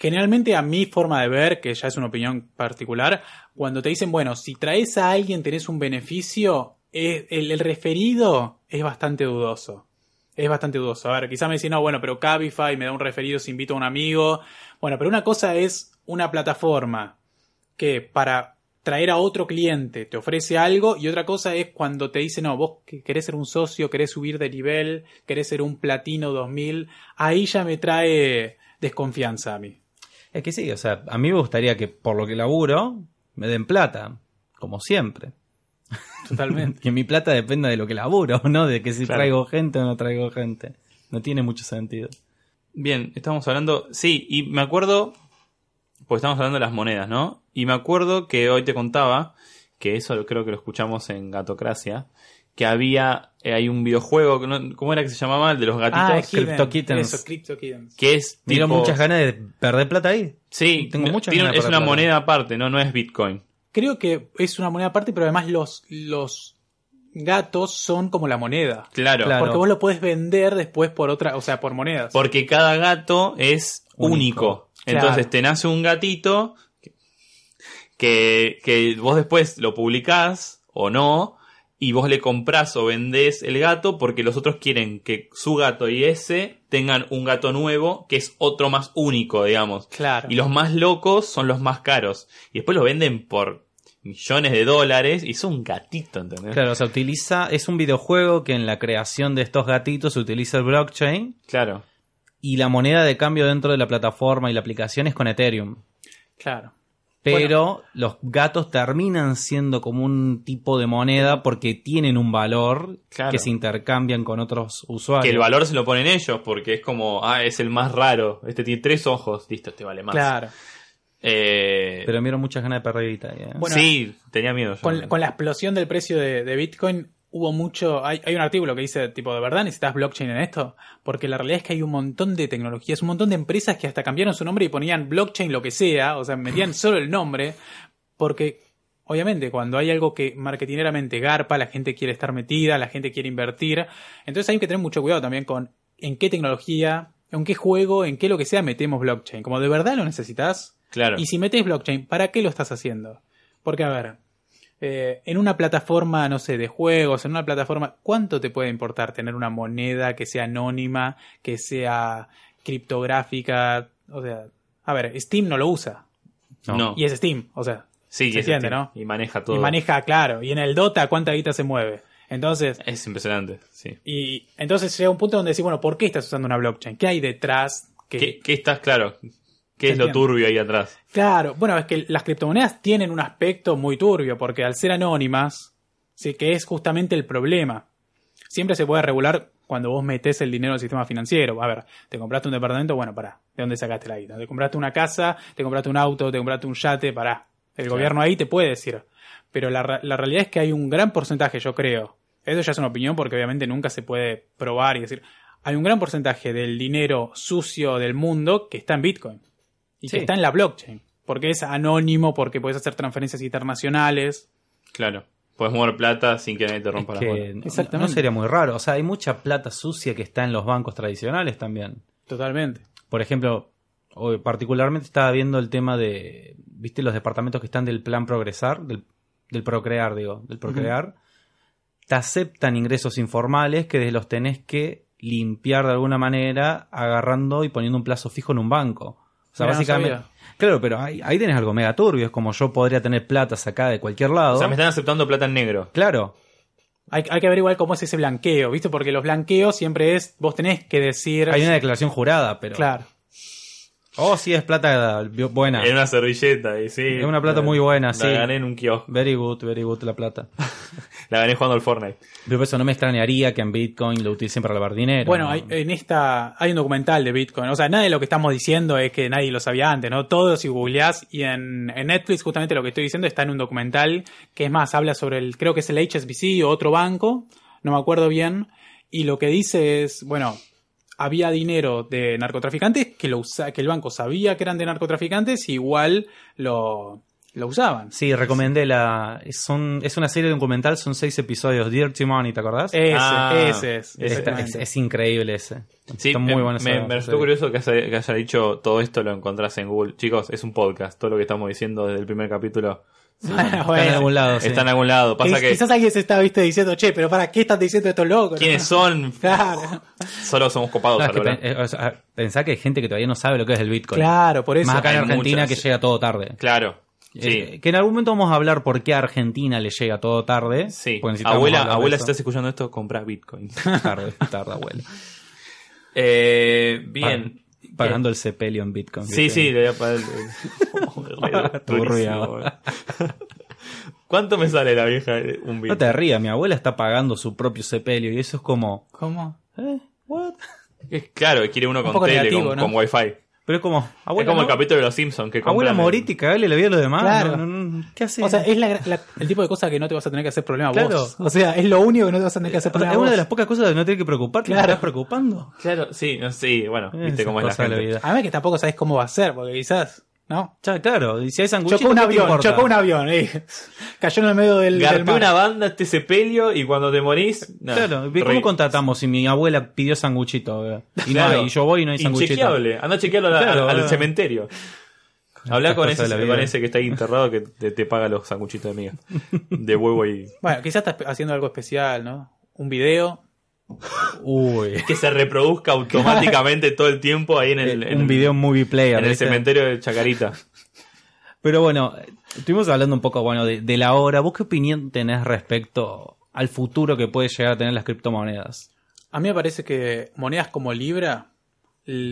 Generalmente a mi forma de ver, que ya es una opinión particular, cuando te dicen, bueno, si traes a alguien tenés un beneficio, eh, el, referido es bastante dudoso. Es bastante dudoso. A ver, quizá me dicen, no, bueno, pero Cabify me da un referido si invito a un amigo. Bueno, pero una cosa es una plataforma que para traer a otro cliente te ofrece algo y otra cosa es cuando te dice, no, vos que querés ser un socio, querés subir de nivel, querés ser un platino 2000, ahí ya me trae desconfianza a mí. Es que sí, o sea, a mí me gustaría que por lo que laburo me den plata, como siempre. Totalmente. [laughs] Que mi plata dependa de lo que laburo, [laughs] no de que si Claro. traigo gente o no traigo gente. No tiene mucho sentido. Bien, estamos hablando. Sí, y me acuerdo. Pues estamos hablando de las monedas, ¿no? Y me acuerdo que hoy te contaba, que eso creo que lo escuchamos en Gatocracia, que había. eh, hay un videojuego, que no- ¿cómo era que se llamaba? El de los gatitos. Ah, Hidden. Crypto Kittens. Eso, Crypto Kittens. que es. Tengo tipo- muchas ganas de perder plata ahí. Sí, tengo muchas tiene- ganas de es una perder plata. moneda aparte, ¿no? No es Bitcoin. Creo que es una moneda aparte, pero además los, los gatos son como la moneda. Claro. Claro. Porque vos lo podés vender después por otra, o sea, por monedas. Porque cada gato es único. Único. Entonces Claro. te nace un gatito que, que vos después lo publicás o no. Y vos le comprás o vendés el gato porque los otros quieren que su gato y ese tengan un gato nuevo que es otro más único, digamos. Claro. Y los más locos son los más caros. Y después lo venden por millones de dólares y son un gatito, ¿entendés? Claro, o sea, utiliza, es un videojuego que en la creación de estos gatitos se utiliza el blockchain Claro. y la moneda de cambio dentro de la plataforma y la aplicación es con Ethereum. Claro. Pero los gatos terminan siendo como un tipo de moneda porque tienen un valor Claro. que se intercambian con otros usuarios. Que el valor se lo ponen ellos, porque es como, ah, es el más raro. Este tiene tres ojos, listo, este vale más. Claro. Eh, Pero me dieron muchas ganas de perder guita. ¿eh? Bueno, sí, tenía miedo. yo. Con, con la explosión del precio de, de Bitcoin hubo mucho. Hay, hay un artículo que dice, tipo, ¿de verdad necesitas blockchain en esto? Porque la realidad es que hay un montón de tecnologías, un montón de empresas que hasta cambiaron su nombre y ponían blockchain lo que sea, o sea, metían [laughs] solo el nombre, porque obviamente cuando hay algo que marketineramente garpa, la gente quiere estar metida, la gente quiere invertir, entonces hay que tener mucho cuidado también con en qué tecnología, en qué juego, en qué lo que sea metemos blockchain. Como de verdad lo necesitas, Claro. y si metes blockchain, ¿para qué lo estás haciendo? Porque, a ver, eh, en una plataforma, no sé, de juegos, en una plataforma, ¿cuánto te puede importar tener una moneda que sea anónima, que sea criptográfica? O sea, a ver, Steam no lo usa. no. Y es Steam, o sea, sí, se es entiende, Steam. ¿no? Y maneja todo. y maneja, claro. Y en el Dota, ¿cuánta guita se mueve? Entonces, Es impresionante, sí. y entonces llega un punto donde decís, bueno, ¿por qué estás usando una blockchain? ¿Qué hay detrás? Que, ¿Qué, qué estás claro? ¿Qué es lo turbio ahí atrás? Claro, bueno, es que las criptomonedas tienen un aspecto muy turbio, porque al ser anónimas, sí que es justamente el problema. Siempre se puede regular cuando vos metés el dinero al sistema financiero. A ver, te compraste un departamento, bueno, pará, ¿de dónde sacaste la guita? Te compraste una casa, te compraste un auto, te compraste un yate, pará. El Claro. gobierno ahí te puede decir. Pero la, la realidad es que hay un gran porcentaje, yo creo. Eso ya es una opinión porque obviamente nunca se puede probar y decir. Hay un gran porcentaje del dinero sucio del mundo que está en Bitcoin y Sí. que está en la blockchain. Porque es anónimo, porque puedes hacer transferencias internacionales. Claro. Puedes mover plata sin que nadie te rompa Es las que bolas. no- Exactamente. no sería muy raro. O sea, hay mucha plata sucia que está en los bancos tradicionales también. Totalmente. Por ejemplo, hoy particularmente estaba viendo el tema de, ¿viste los departamentos que están del plan progresar? Del, del procrear, digo, del procrear. Te aceptan ingresos informales que los tenés que limpiar de alguna manera agarrando y poniendo un plazo fijo en un banco. Sea, Mira, básicamente... Claro, pero ahí, ahí tenés algo mega turbio. Es como yo podría tener plata sacada de cualquier lado. O sea, me están aceptando plata en negro. Claro, Hay, hay que ver igual cómo es ese blanqueo, ¿viste? Porque los blanqueos siempre es, vos tenés que decir... hay una declaración jurada, pero... Claro. Oh, sí, es plata buena. En una servilleta, y sí. Es una plata muy buena, la sí. gané en un kiosco. Very good, very good la plata. [laughs] La gané jugando al Fortnite. Pero eso no me extrañaría que en Bitcoin lo utilicen para lavar dinero. Bueno, ¿no? hay, en esta hay un documental de Bitcoin. O sea, nada de lo que estamos diciendo es que nadie lo sabía antes, ¿no? Todo si googleás y en, en Netflix justamente lo que estoy diciendo está en un documental que es más, habla sobre el, creo que es el HSBC o otro banco, no me acuerdo bien, y lo que dice es, bueno, había dinero de narcotraficantes que lo usa, que el banco sabía que eran de narcotraficantes igual lo, lo usaban. Sí, recomendé la. Son, es una serie documental, son seis episodios. Dirty Money, ¿te acordás? Ese, Ah, ese es. Está- es, es increíble ese. Sí, Está muy me, bueno me, me resultó curioso que haya, que haya dicho todo esto lo encontrás en Google. Chicos, es un podcast. Todo lo que estamos diciendo desde el primer capítulo Bueno, [laughs] Está en algún lado. sí. está en algún lado. Pasa que Quizás alguien se está viste diciendo, che, pero para qué están diciendo estos locos. quiénes [laughs] son, Claro, solo somos copados es que pen- eh, o sea, pensá que hay gente que todavía no sabe lo que es el Bitcoin. claro, por eso. Más acá en Argentina muchas. que llega todo tarde. Claro. Sí. Eh, que en algún momento vamos a hablar por qué a Argentina le llega todo tarde. sí. Abuela, abuela, si estás escuchando esto, compra Bitcoin. [laughs] tarde, tarde, abuela. [laughs] Eh, bien. Pagando el sepelio en Bitcoin. Sí, ¿viste? sí, le voy a pagar el... [laughs] ¿Cuánto me sale la vieja un No Bitcoin? te rías, mi abuela está pagando su propio sepelio y eso es como. ¿Cómo? ¿Eh? ¿What? Es- Claro, quiere uno Un con tele, negativo, con, ¿no? con wifi. Pero es como. Es como el capítulo de los Simpsons que abuela Moriti, cagale la vida a los demás. Claro. No, no, no, ¿Qué haces? O sea, es la- la- el tipo de cosa que no te vas a tener que hacer problema Claro. vos. O sea, es lo único que no te vas a tener que hacer es problema una vos. de las pocas cosas de no tener que preocuparte. Claro. ¿Te estás preocupando? Claro, sí, no, sí, bueno, viste cómo es la gente. vida. Además que tampoco sabes cómo va a ser, porque quizás, ¿no? Ya, claro, y si hay Chocó un ¿qué te avión, chocó un avión, eh. [laughs] Cayó en el medio del, del Garpé mar. una banda este sepelio y cuando te morís. no, Claro, ¿cómo re- contratamos si mi abuela pidió sanguchito? eh? Y, no hay, y yo voy y no hay sanguchito. Inchequeable. Anda a chequearlo a la- Claro, al, cementerio. Habla con ese, de la con vida. ese que está ahí enterrado que te, te paga los sanguchitos de miga. De huevo y. [laughs] Bueno, quizás estás haciendo algo especial, ¿no? Un video. Uy. [laughs] Que se reproduzca automáticamente todo el tiempo ahí en el, en un video movie player. en el cementerio de Chacarita. [laughs] Pero bueno, estuvimos hablando un poco bueno de, de la hora. ¿Vos qué opinión tenés respecto al futuro que puede llegar a tener las criptomonedas? A mí me parece que monedas como Libra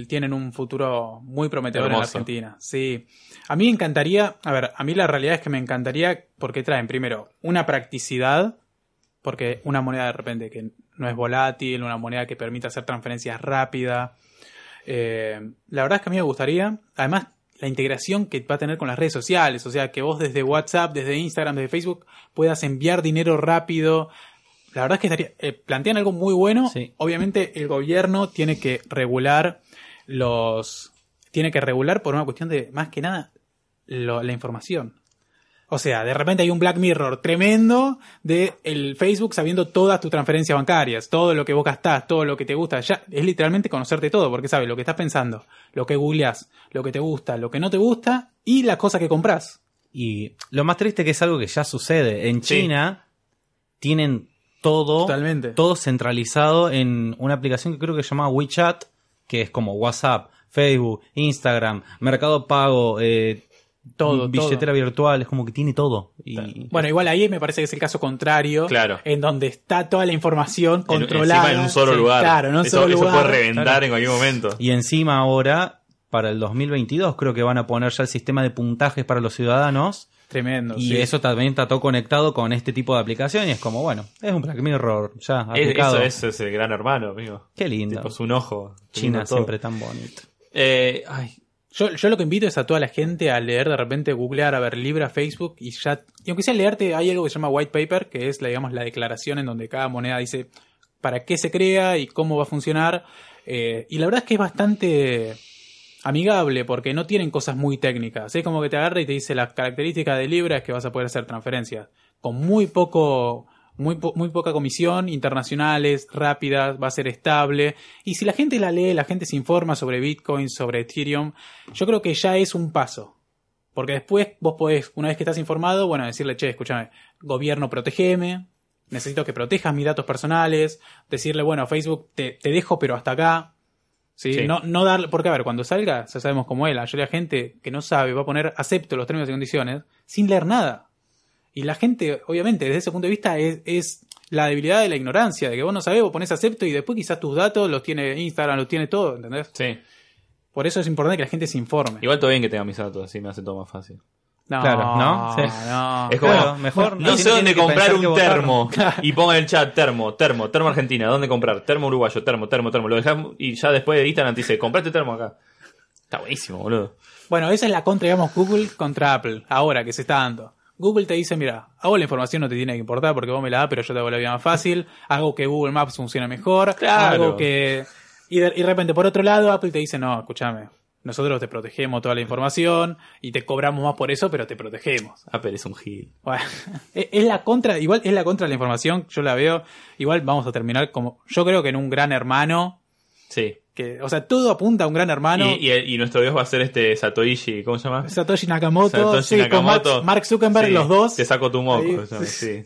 tienen un futuro muy prometedor en Hermoso. Argentina. Sí. A mí me encantaría, a ver, a mí la realidad es que me encantaría porque traen primero una practicidad, porque una moneda de repente que no es volátil, una moneda que permite hacer transferencias rápidas. Eh, la verdad es que a mí me gustaría, además la integración que va a tener con las redes sociales, o sea, que vos desde WhatsApp, desde Instagram, desde Facebook puedas enviar dinero rápido. La verdad es que estaría, eh, plantean algo muy bueno. Sí. Obviamente el gobierno tiene que regular los... Tiene que regular por una cuestión de, más que nada, lo- la información. O sea, de repente hay un Black Mirror tremendo de el Facebook sabiendo todas tus transferencias bancarias, todo lo que vos gastás, todo lo que te gusta. Ya es literalmente conocerte todo, porque sabe lo que estás pensando, lo que googleás, lo que te gusta, lo que no te gusta y las cosas que compras. Y lo más triste que es algo que ya sucede. En Sí. China tienen todo, Totalmente. todo centralizado en una aplicación que creo que se llama WeChat, que es como WhatsApp, Facebook, Instagram, Mercado Pago, eh, Todo, billetera virtual, es como que tiene todo. Y Bueno, igual ahí me parece que es el caso contrario, Claro. en donde está toda la información En- controlada. Encima en un solo Sí, lugar. Claro, en un eso, solo eso lugar. puede reventar Claro. en cualquier momento. Y encima ahora, para el 2022, creo que van a poner ya el sistema de puntajes para los ciudadanos. Tremendo. Y sí. eso también está todo conectado con este tipo de aplicación. Y es como, bueno, es un Black Mirror ya Es- eso, eso es el gran hermano, amigo. Qué lindo. Tipo, es un ojo. China siempre tan bonito. Eh, ay, Yo, yo lo que invito es a toda la gente a leer de repente, googlear, a ver Libra, Facebook y ya. Y aunque sea leerte, hay algo que se llama white paper, que es la, digamos, la declaración en donde cada moneda dice para qué se crea y cómo va a funcionar. Eh, y la verdad es que es bastante amigable porque no tienen cosas muy técnicas. Es como que te agarra y te dice las características de Libra es que vas a poder hacer transferencias con muy poco. Muy, po- muy poca comisión, internacionales, rápidas, va a ser estable. Y si la gente la lee, la gente se informa sobre Bitcoin, sobre Ethereum, yo creo que ya es un paso. Porque después vos podés, una vez que estás informado, bueno, decirle, che, escúchame, gobierno, protegeme, necesito que protejas mis datos personales, decirle, bueno, Facebook, te, te dejo, pero hasta acá. ¿Sí? Sí. No, no darle, porque a ver, cuando salga, ya sabemos cómo es, la mayoría de la gente que no sabe va a poner acepto los términos y condiciones sin leer nada. Y la gente, obviamente, desde ese punto de vista, es, es la debilidad de la ignorancia, de que vos no sabés, vos pones acepto y después quizás tus datos los tiene Instagram, los tiene todo, ¿entendés? sí. Por eso es importante que la gente se informe. Igual todo bien que tenga mis datos, así me hace todo más fácil. No, Claro, ¿no? Sí. no. Es como, Claro, mejor no, no sé dónde comprar un termo. [laughs] Y pongo en el chat termo, termo, termo Argentina, ¿dónde comprar? Termo uruguayo, termo, termo, termo. Lo dejás y ya después de Instagram te dice, comprate termo acá. Está buenísimo, boludo. Bueno, esa es la contra, digamos, Google contra Apple, ahora que se está dando. Google te dice, mira, hago la información no te tiene que importar porque vos me la das, pero yo te hago la vida más fácil, hago que Google Maps funcione mejor, Claro. hago que... Y de, y de repente, por otro lado, Apple te dice, no, escúchame, nosotros te protegemos toda la información y te cobramos más por eso, pero te protegemos. Apple es un gil. Bueno, es [laughs] es la contra, igual es la contra de la información, yo la veo, igual vamos a terminar como, yo creo que en un gran hermano, Sí. Que, o sea, todo apunta a un gran hermano. Y, y- y nuestro dios va a ser este Satoichi, ¿cómo se llama? Satoshi Nakamoto, Satoshi sí, con Nakamoto. Mark, Mark Zuckerberg, Sí, los dos. Te saco tu moco. Sí.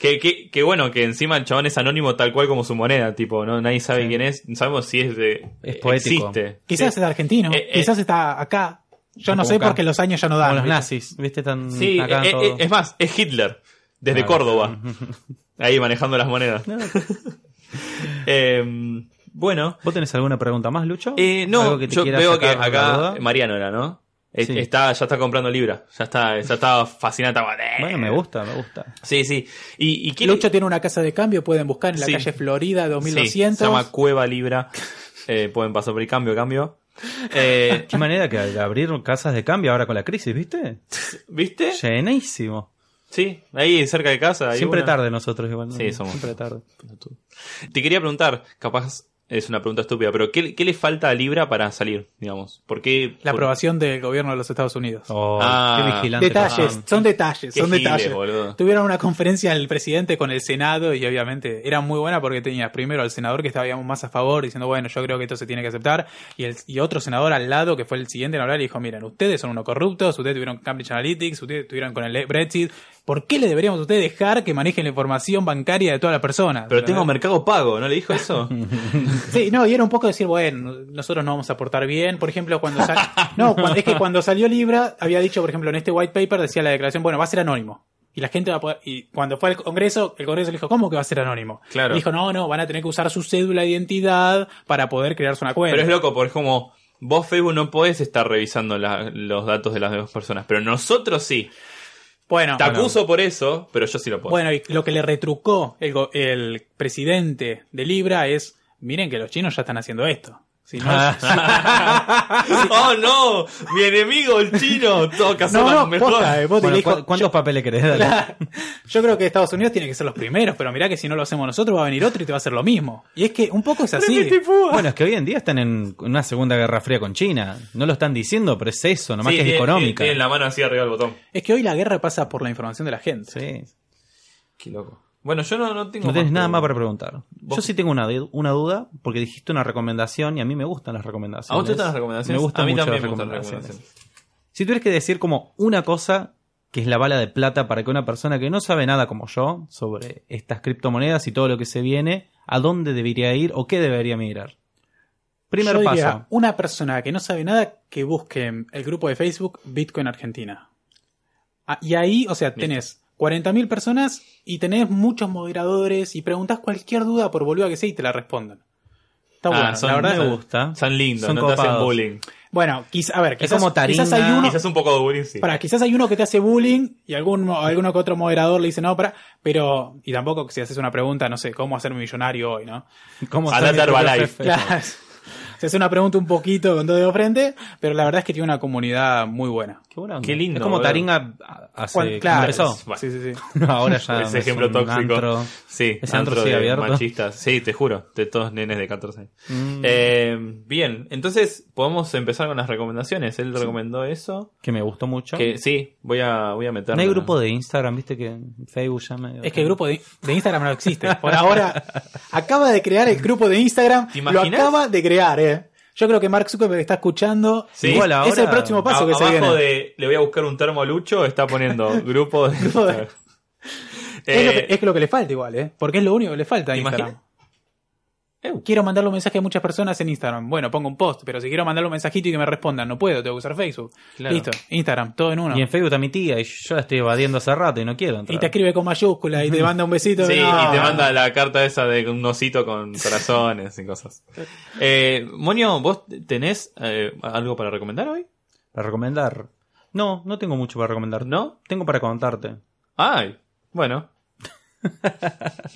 Que, que, que bueno, que encima el chabón es anónimo tal cual como su moneda, tipo, no nadie sabe Sí. quién es, no sabemos si es de Es poético. existe. Quizás Sí. es argentino, Eh, eh. quizás está acá. Yo no sé acá. porque los años ya no dan. Como los ¿viste? nazis, ¿viste? Tan Sí, acá eh, todo. eh, es más, es Hitler, desde Claro. Córdoba, [laughs] ahí manejando las monedas. [laughs] Eh, bueno, ¿Vos tenés alguna pregunta más, Lucho? eh, no, ¿Algo que te yo quiera veo que acá? Mariano era, ¿no? Eh, Sí. Está, ya está comprando Libra, ya está, ya está fascinada. está- Bueno, me gusta, me gusta. Sí, sí. ¿Y, y Lucho tiene una casa de cambio, pueden buscar en la Sí. calle Florida Sí, 2200. se llama Cueva Libra. Eh, pueden pasar por el cambio, cambio. Eh, Qué manera que de abrir casas de cambio ahora con la crisis, ¿viste? ¿Viste? Llenísimo. Sí, ahí cerca de casa. hay Siempre una. tarde nosotros igual. ¿no? Sí, somos. Siempre tarde. Te quería preguntar, capaz es una pregunta estúpida, pero ¿qué, qué le falta a Libra para salir, digamos? ¿Por qué? La por- aprobación del gobierno de los Estados Unidos. Oh, Ah, qué vigilante. detalles, son detalles, son giles, detalles. boludo. Tuvieron una conferencia el presidente con el Senado y obviamente era muy buena porque tenías primero al senador que estaba digamos, más a favor diciendo, bueno, yo creo que esto se tiene que aceptar y, el, y otro senador al lado que fue el siguiente en hablar y dijo, miren, ustedes son unos corruptos, ustedes tuvieron Cambridge Analytics, ustedes tuvieron con el Brexit, ¿por qué le deberíamos a ustedes dejar que manejen la información bancaria de todas las personas? Pero tengo mercado pago, ¿no le dijo eso? [laughs] Sí, no, y era un poco decir, bueno, nosotros no vamos a aportar bien. Por ejemplo, cuando sal- [laughs] no, es que cuando salió Libra, había dicho, por ejemplo, en este white paper decía la declaración, bueno, va a ser anónimo. Y la gente va a poder, y cuando fue al Congreso, el Congreso le dijo, ¿cómo que va a ser anónimo? Claro. Y dijo, no, no, van a tener que usar su cédula de identidad para poder crearse una cuenta. pero es loco, porque es como, vos Facebook no podés estar revisando la- los datos de las demás personas, pero nosotros sí. Bueno, Te bueno, acuso por eso, pero yo sí lo puedo. bueno, y lo que le retrucó el, el presidente de Libra es, miren que los chinos ya están haciendo esto. Si no, [laughs] ¡Oh no! ¡Mi enemigo, el chino! Que hacerlo no, no, mejor. posta, eh, posta, y Bueno, le dijo, ¿cu- ¿Cuántos papeles querés? Dale. Yo creo que Estados Unidos tiene que ser los primeros, pero mirá que si no lo hacemos nosotros va a venir otro y te va a hacer lo mismo. Y es que un poco es así. Bueno, es que hoy en día están en una segunda guerra fría con China. No lo están diciendo, pero es eso, nomás Sí, que es tiene- económica. Tiene la mano así arriba del botón. Es que hoy la guerra pasa por la información de la gente. Sí. Qué loco. Bueno, yo no, no tengo No tenés nada más para preguntar. Vos- Yo sí tengo una, una duda, porque dijiste una recomendación y a mí me gustan las recomendaciones. ¿A vos te gustan las recomendaciones? Me gustan a mí mucho también las me gustan las recomendaciones. recomendaciones. Si tuvieras que decir como una cosa que es la bala de plata para que una persona que no sabe nada como yo sobre estas criptomonedas y todo lo que se viene, ¿a dónde debería ir o qué debería mirar? Primer Yo paso. diría, una persona que no sabe nada que busque el grupo de Facebook Bitcoin Argentina. Ah, y ahí, o sea, tenés 40.000 personas y tenés muchos moderadores y preguntás cualquier duda por boluda que sea y te la respondan. Está Ah, bueno, son- la verdad. me gusta. Son lindos, Son no te hacen bullying. Bueno, quizá, a ver, quizás, como Taringa. quizás hay uno, Quizás un poco de bullying, sí. Para, quizás hay uno que te hace bullying y algún, alguno que otro moderador le dice no, para, pero, y tampoco si haces una pregunta, no sé, ¿cómo hacerme millonario hoy, no? ¿Cómo Andate Herbalife. Claro. [laughs] Se hace una pregunta un poquito con todo de frente, pero la verdad es que tiene una comunidad muy buena. Qué, buena onda. Qué lindo, Es como boludo. Taringa hace Cuando- claro, empezó. Bueno. Sí, sí, sí. [laughs] Ahora ya [laughs] Ese es ejemplo un tóxico. antro. Sí, Ese antro antro sigue abierto. machistas. Sí, te juro, de todos nenes de 14 años. Mm. Eh, bien, entonces podemos empezar con las recomendaciones. Él recomendó eso. que me gustó mucho. Que sí, voy a, voy a meter. no hay grupo de Instagram, viste que en Facebook ya me... Es que el grupo de, de Instagram no existe. Por ahora, acaba de crear el grupo de Instagram. ¿Te Lo imaginas? acaba de crear, eh. Yo creo que Mark Zuckerberg está escuchando. Sí. Es- Igual es, ahora- el próximo paso que se viene. de le voy a buscar un termo a Lucho, está poniendo [laughs] grupo de. De- Es, lo que, Eh, es lo que le falta igual, ¿eh? Porque es lo único que le falta a ¿te Instagram. Eu. Quiero mandarle un mensaje a muchas personas en Instagram. Bueno, pongo un post, pero si quiero mandarle un mensajito y que me respondan, no puedo, tengo que usar Facebook. Claro. Listo, Instagram, todo en uno. Y en Facebook está mi tía y yo la estoy evadiendo hace rato y no quiero entrar. Y te escribe con mayúscula y te manda un besito. Sí, No. y te manda la carta esa de un osito con [laughs] corazones y cosas. [laughs] Eh, Monio, ¿vos tenés eh, algo para recomendar hoy? Para recomendar. No, no tengo mucho para recomendar. ¿No? Tengo para contarte. Ay, bueno.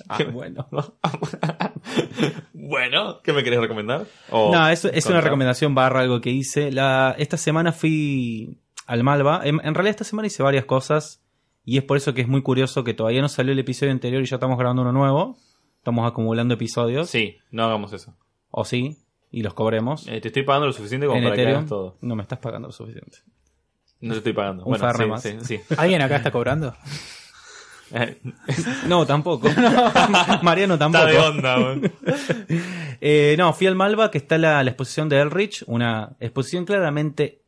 Ah, [laughs] ¿Qué- bueno. [laughs] bueno, ¿qué me querés recomendar? O No, es, es una recomendación barra algo que hice. La, esta semana fui al Malva. En, en realidad esta semana hice varias cosas. Y es por eso que es muy curioso que todavía no salió el episodio anterior y ya estamos grabando uno nuevo. Estamos acumulando episodios. Sí, no hagamos eso. O sí. Y los cobremos. Eh, te estoy pagando lo suficiente como en para que Ethereum. hagas todo. No me estás pagando lo suficiente. No te estoy pagando. Un bueno, sí, más. sí, sí. ¿Alguien acá está cobrando? [laughs] No, tampoco. [laughs] Mariano tampoco. Está de onda. [laughs] Eh, no, fui al Malva, que está la, la exposición de Elrich, una exposición claramente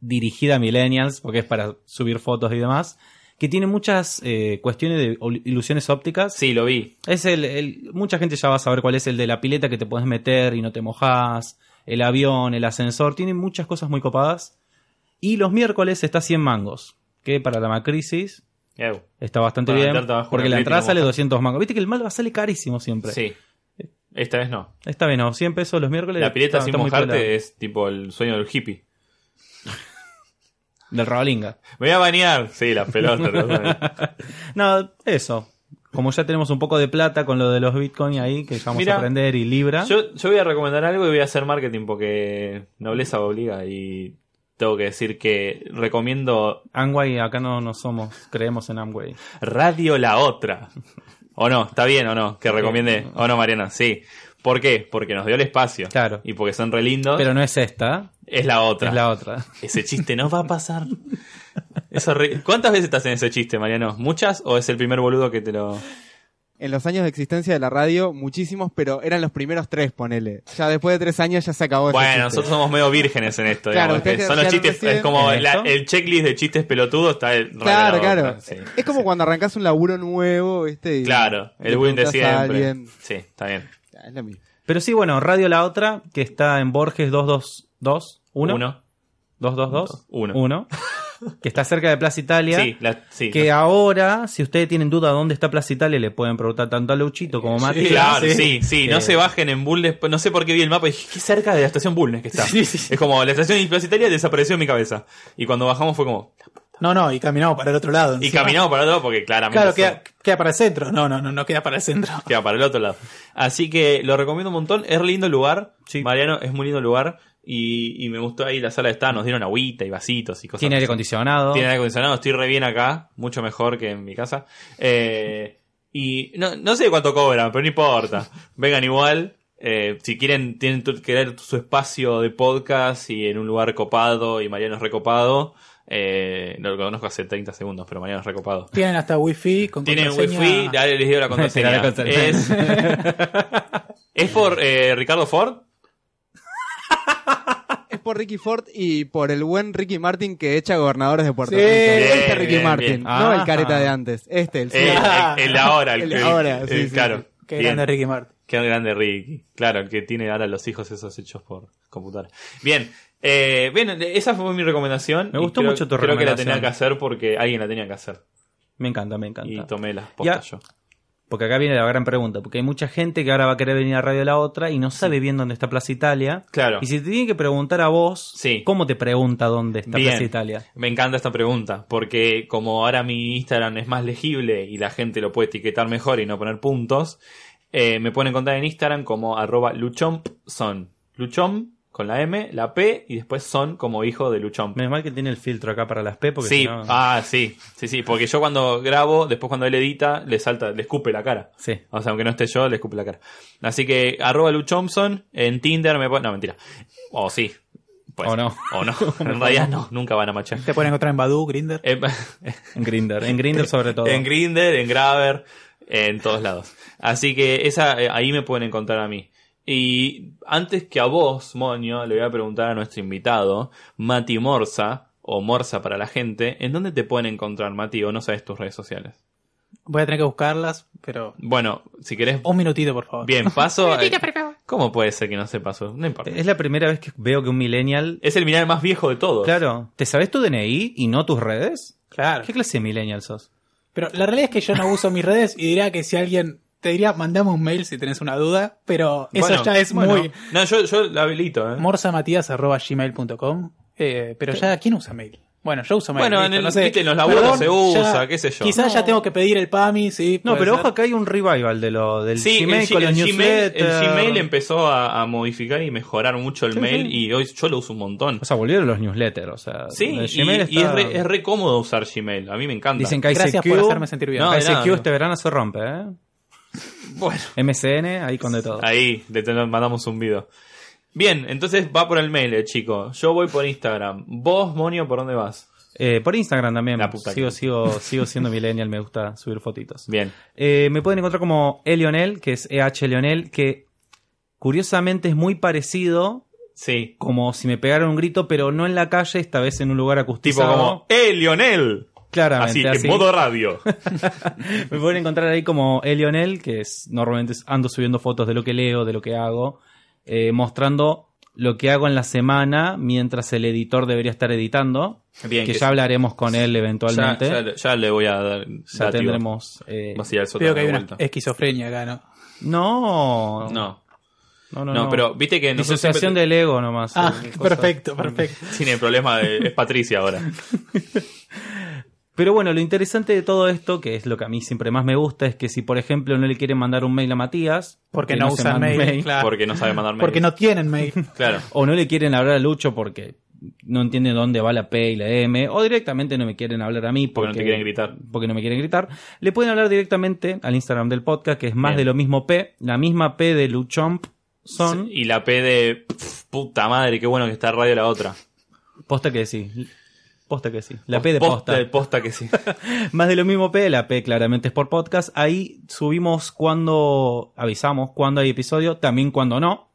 dirigida a millennials, porque es para subir fotos y demás, que tiene muchas eh, cuestiones de ilusiones ópticas. Sí, lo vi. Es el, el- mucha gente ya va a saber cuál es el de la pileta que te puedes meter y no te mojas, el avión, el ascensor, tiene muchas cosas muy copadas. Y los miércoles está 100 mangos, que para la Macrisis Está bastante Para bien, porque la entrada sale mojar. 200 mangos. Viste que el Malva sale carísimo siempre. Sí. Esta vez no. Está bien, no, 100 pesos los miércoles. La pileta está- sin está mojarte es tipo el sueño del hippie. Del Rabalinga. Me voy a bañar. Sí, las pelotas. [laughs] ¿no? Eso. Como ya tenemos un poco de plata con lo de los Bitcoin ahí, que ya vamos Mira, a aprender y Libra. yo, yo voy a recomendar algo y voy a hacer marketing porque nobleza obliga y tengo que decir que recomiendo Amway, acá no, no somos, creemos en Amway. Radio La Otra. ¿O no? ¿Está bien o no? Que recomiende. ¿O no, Mariana? Sí. ¿Por qué? Porque nos dio el espacio. Claro. Y porque son re lindos. Pero no es esta, es la otra. es la otra. Ese chiste no va a pasar. ¿Cuántas veces estás en ese chiste, Mariano? ¿Muchas o es el primer boludo que te lo... En los años de existencia de la radio, muchísimos, pero eran los primeros tres, ponele. Ya después de tres años ya se acabó Bueno, nosotros somos medio vírgenes en esto. Claro, digamos, son los chistes, es como la- el checklist de chistes pelotudos está el Radio Claro, La claro. Sí. es como cuando arrancas un laburo nuevo, ¿viste? Y Claro, el bullying de siempre. Sí, está bien. Es lo mismo. Pero sí, bueno, Radio La Otra, que está en Borges 222, 1, Uno. 222, Uno. 1, [laughs] que está cerca de Plaza Italia. Sí, la- sí. Que ahora, si ustedes tienen duda dónde está Plaza Italia, le pueden preguntar tanto a Luchito como a Matías. Claro, sí, sí, no Eh, se bajen en Bulnes, no sé por qué vi el mapa y dije, qué cerca de la estación Bulnes que está. Sí, sí, sí. Es como, la estación universitaria desapareció en mi cabeza. Y cuando bajamos fue como, No, no, y caminamos para el otro lado. y caminamos para el otro lado porque claramente Claro, queda, queda para el centro. No, no, no, no queda para el centro. queda para el otro lado. Así que lo recomiendo un montón, es lindo lugar, Sí. Mariano, es muy lindo lugar. Y, y me gustó ahí la sala de estar, nos dieron agüita y vasitos y cosas. Tiene aire acondicionado. Tiene aire acondicionado, estoy re bien acá, mucho mejor que en mi casa. Eh, y no, no sé cuánto cobran, pero no importa. [laughs] Vengan igual. Eh, si quieren, tienen querer su espacio de podcast y en un lugar copado y Mariano es recopado. Eh, no lo conozco hace 30 segundos, pero Mariano es recopado. Tienen hasta wifi con Tienen contraseña. wifi, dale, les digo la [laughs] contraseña. La contraseña. es, [laughs] es por eh, Ricardo Ford. Por Ricky Ford y por el buen Ricky Martin que echa gobernadores de Puerto Sí. Rico. Bien, este Ricky bien, Martin, bien. no el careta de antes. Este, el Eh, sí. el, el ahora, el, [laughs] El ahora, el- sí, sí, claro. sí. Qué Bien. grande Ricky Martin. Qué grande Ricky. Claro, el que tiene ahora los hijos esos hechos por computadora. Bien. Eh, bien, esa fue mi recomendación. Me gustó creo- mucho tu Creo que la recomendación. tenía que hacer porque alguien la tenía que hacer. Me encanta, me encanta. Y tomé las postas yo. Porque acá viene la gran pregunta, porque hay mucha gente que ahora va a querer venir a Radio La Otra y no sabe bien dónde está Plaza Italia. Claro. Y si te tiene que preguntar a vos, Sí. ¿cómo te pregunta dónde está Bien. Plaza Italia? Me encanta esta pregunta, porque como ahora mi Instagram es más legible y la gente lo puede etiquetar mejor y no poner puntos, eh, me pueden encontrar en Instagram como arroba luchompson. Luchomp con la M, la P y después son como hijo de Luchomp. Menos mal que tiene el filtro acá para las P, porque Sí, si no... ah, sí, sí, sí, porque yo cuando grabo, después cuando él edita, le salta, le escupe la cara. Sí. O sea, aunque no esté yo, le escupe la cara. Así que, arroba Lu Thompson, en Tinder me pone... No, mentira. O sí. Pues, O no. O no. [laughs] En realidad no, nunca van a machar. Te pueden encontrar en Badu, Grinder. En Grinder, [laughs] en Grinder sobre todo. en Grinder, en Graver, en todos lados. Así que esa eh, ahí me pueden encontrar a mí. Y antes que a vos, Moño, le voy a preguntar a nuestro invitado, Mati Morza, o Morza para la gente, ¿en dónde te pueden encontrar, Mati? O no sabes tus redes sociales. Voy a tener que buscarlas, pero Bueno, si querés. un minutito, por favor. Bien, paso. [laughs] a- ¿Cómo puede ser que no sepa eso? No importa. Es la primera vez que veo que un millennial... Es el millennial más viejo de todos. Claro, ¿te sabes tu DNI y no tus redes? Claro. ¿Qué clase de millennial sos? Pero la realidad es que yo no uso mis redes y diría que si alguien te diría, mandame un mail si tenés una duda, pero eso Bueno, ya es bueno. muy No, yo, yo la habilito, ¿eh? morsamatías.gmail.com. Eh, pero ya, ¿quién usa mail? Bueno, yo uso mail. Bueno, en el- no sé. viste, en los laburos Perdón, se usa, qué sé yo. Quizás ya tengo que pedir el PAMI, sí. No, pero ser. ojo que hay un revival de lo del Sí, Gmail el, con los el Gmail, el. Gmail empezó a, a modificar y mejorar mucho el Sí, mail sí. y hoy yo lo uso un montón. O sea, volvieron los newsletters, o sea, Sí, el y, Gmail y está- es, re, es re cómodo usar Gmail. A mí me encanta. Dicen que Gracias ICQ, por hacerme sentir bien. No, ICQ nada, este verano se rompe, ¿eh? Bueno, MSN, ahí con de todo. ahí le te- mandamos un video. Bien, entonces va por el mail, el chico. Yo voy por Instagram. ¿Vos, Monio, por dónde vas? Eh, por Instagram también. La puta Sigo, que- sigo, [laughs] sigo siendo millennial, me gusta subir fotitos. Bien. Eh, me pueden encontrar como Elionel, que es EH Leonel, que curiosamente es muy parecido, Sí. como si me pegaran un grito, pero no en la calle, esta vez en un lugar Tipo acustizado. como, ¡Eh, Lionel! Claramente, Así, así. en modo radio. [laughs] Me pueden encontrar ahí como Elionel, que es normalmente ando subiendo fotos de lo que leo, de lo que hago, eh, mostrando lo que hago en la semana mientras el editor debería estar editando. Bien, que que ya sí. hablaremos con él eventualmente. ya- ya le voy a dar. Ya dativo. tendremos. eh, sótano que hay una esquizofrenia acá, ¿no? no, No, no, no, no, pero viste que Disociación siempre del ego nomás. Ah, eh, perfecto, perfecto. [laughs] tiene problema de. Es Patricia ahora. [laughs] Pero bueno, lo interesante de todo esto, que es lo que a mí siempre más me gusta, es que si por ejemplo no le quieren mandar un mail a Matías, Porque que no, se usan mail, claro. Porque no sabe mandar mail. Porque no tienen mail. [laughs] Claro. o no le quieren hablar a Lucho porque no entiende dónde va la P y la M, o directamente no me quieren hablar a mí Porque porque, no te quieren gritar. Porque no me quieren gritar, le pueden hablar directamente al Instagram del podcast, que es más Bien. de lo mismo P, la misma P de Luchomp son, Y la P de. pf, puta madre, qué bueno que está radio la otra. posta que sí, posta que sí, la P de posta. de posta que sí. [laughs] Más de lo mismo P, la P claramente es por podcast. Ahí subimos cuando avisamos cuando hay episodio, también cuando no.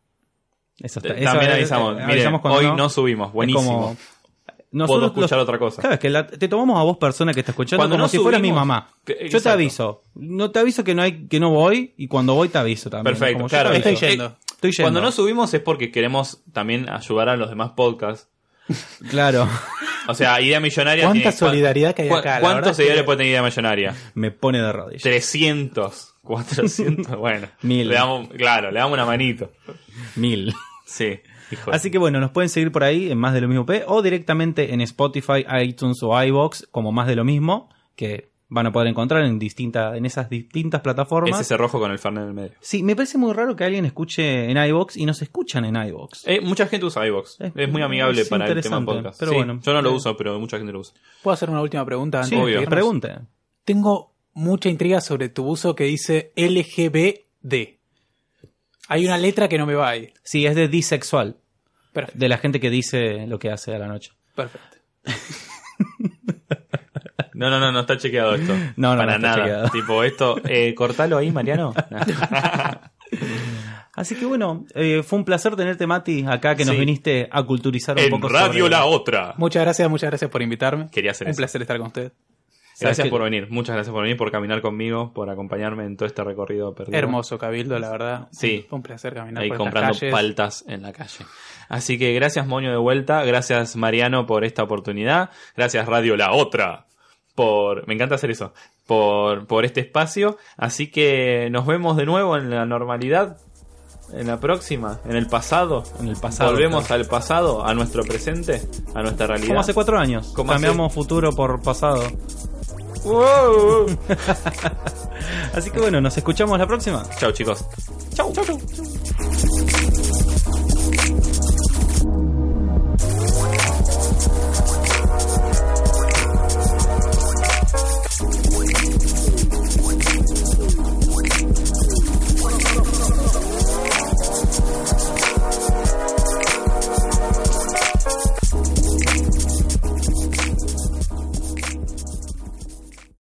Eso está- eso También avisamos. eh, hoy no. subimos. Buenísimo. Puedo escuchar los- otra cosa. Claro, es que la- te tomamos a vos, persona que está escuchando, Cuando como no si fuera mi subimos- mamá. que- Yo te aviso. No te aviso que no hay, que no voy, y cuando voy te aviso también. Perfecto, Como yo claro. te aviso. Estoy Eh, yendo. Estoy yendo. Cuando no subimos es porque queremos también ayudar a los demás podcasts. [laughs] Claro. O sea, Idea Millonaria. Cuánta tiene- solidaridad que hay ¿cu- acá, ¿Cuántos seguidores que- puede tener Idea Millonaria? Me pone de rodillas. 300. 400. [laughs] Bueno. Mil. Le damos, claro, le damos una manito. Mil. Sí. Así que bueno, nos pueden seguir por ahí en Más de lo mismo P o directamente en Spotify, iTunes o iBox como Más de lo mismo, que van a poder encontrar en distinta, en esas distintas plataformas. Es ese rojo con el Fernet en el medio. Sí, me parece muy raro que alguien escuche en iBox y no se escuchan en iBox. Eh, mucha gente usa iVoox. Es- Es, muy amigable es para el tema podcast. pero Sí, bueno. yo no lo Eh. uso, pero mucha gente lo usa. ¿Puedo hacer una última pregunta antes Sí, obvio. irnos? pregunte. Tengo mucha intriga sobre tu uso que dice LGBD. Hay una letra que no me va ahí. Sí, es de disexual, Perfecto. de la gente que dice lo que hace a la noche. perfecto. [laughs] No, no, no, no está chequeado esto. [laughs] No, no, Para no está nada. chequeado. [laughs] Tipo, esto, eh, cortalo ahí, Mariano. [laughs] Así que bueno, eh, fue un placer tenerte, Mati, acá que nos Sí. viniste a culturizar un en poco Radio sobre- La Otra. Muchas gracias, muchas gracias por invitarme. Quería hacer Un eso. placer estar con usted. Gracias que- por venir, muchas gracias por venir, por caminar conmigo, por acompañarme en todo este recorrido perdido. Hermoso Cabildo, la verdad. Sí. Fue un placer caminar Ahí por comprando calles. paltas en la calle. Así que gracias Moño de vuelta, gracias Mariano por esta oportunidad, gracias Radio La Otra por, me encanta hacer eso, por, por este espacio. Así que nos vemos de nuevo en la normalidad, en la próxima, en el pasado. En el pasado. Volvemos claro. al pasado, a nuestro presente, a nuestra realidad. Como hace cuatro años. Como Cambiamos futuro por pasado. [laughs] Wow. [laughs] Así que bueno, nos escuchamos la próxima. Chao chicos. Chau, chau, chau.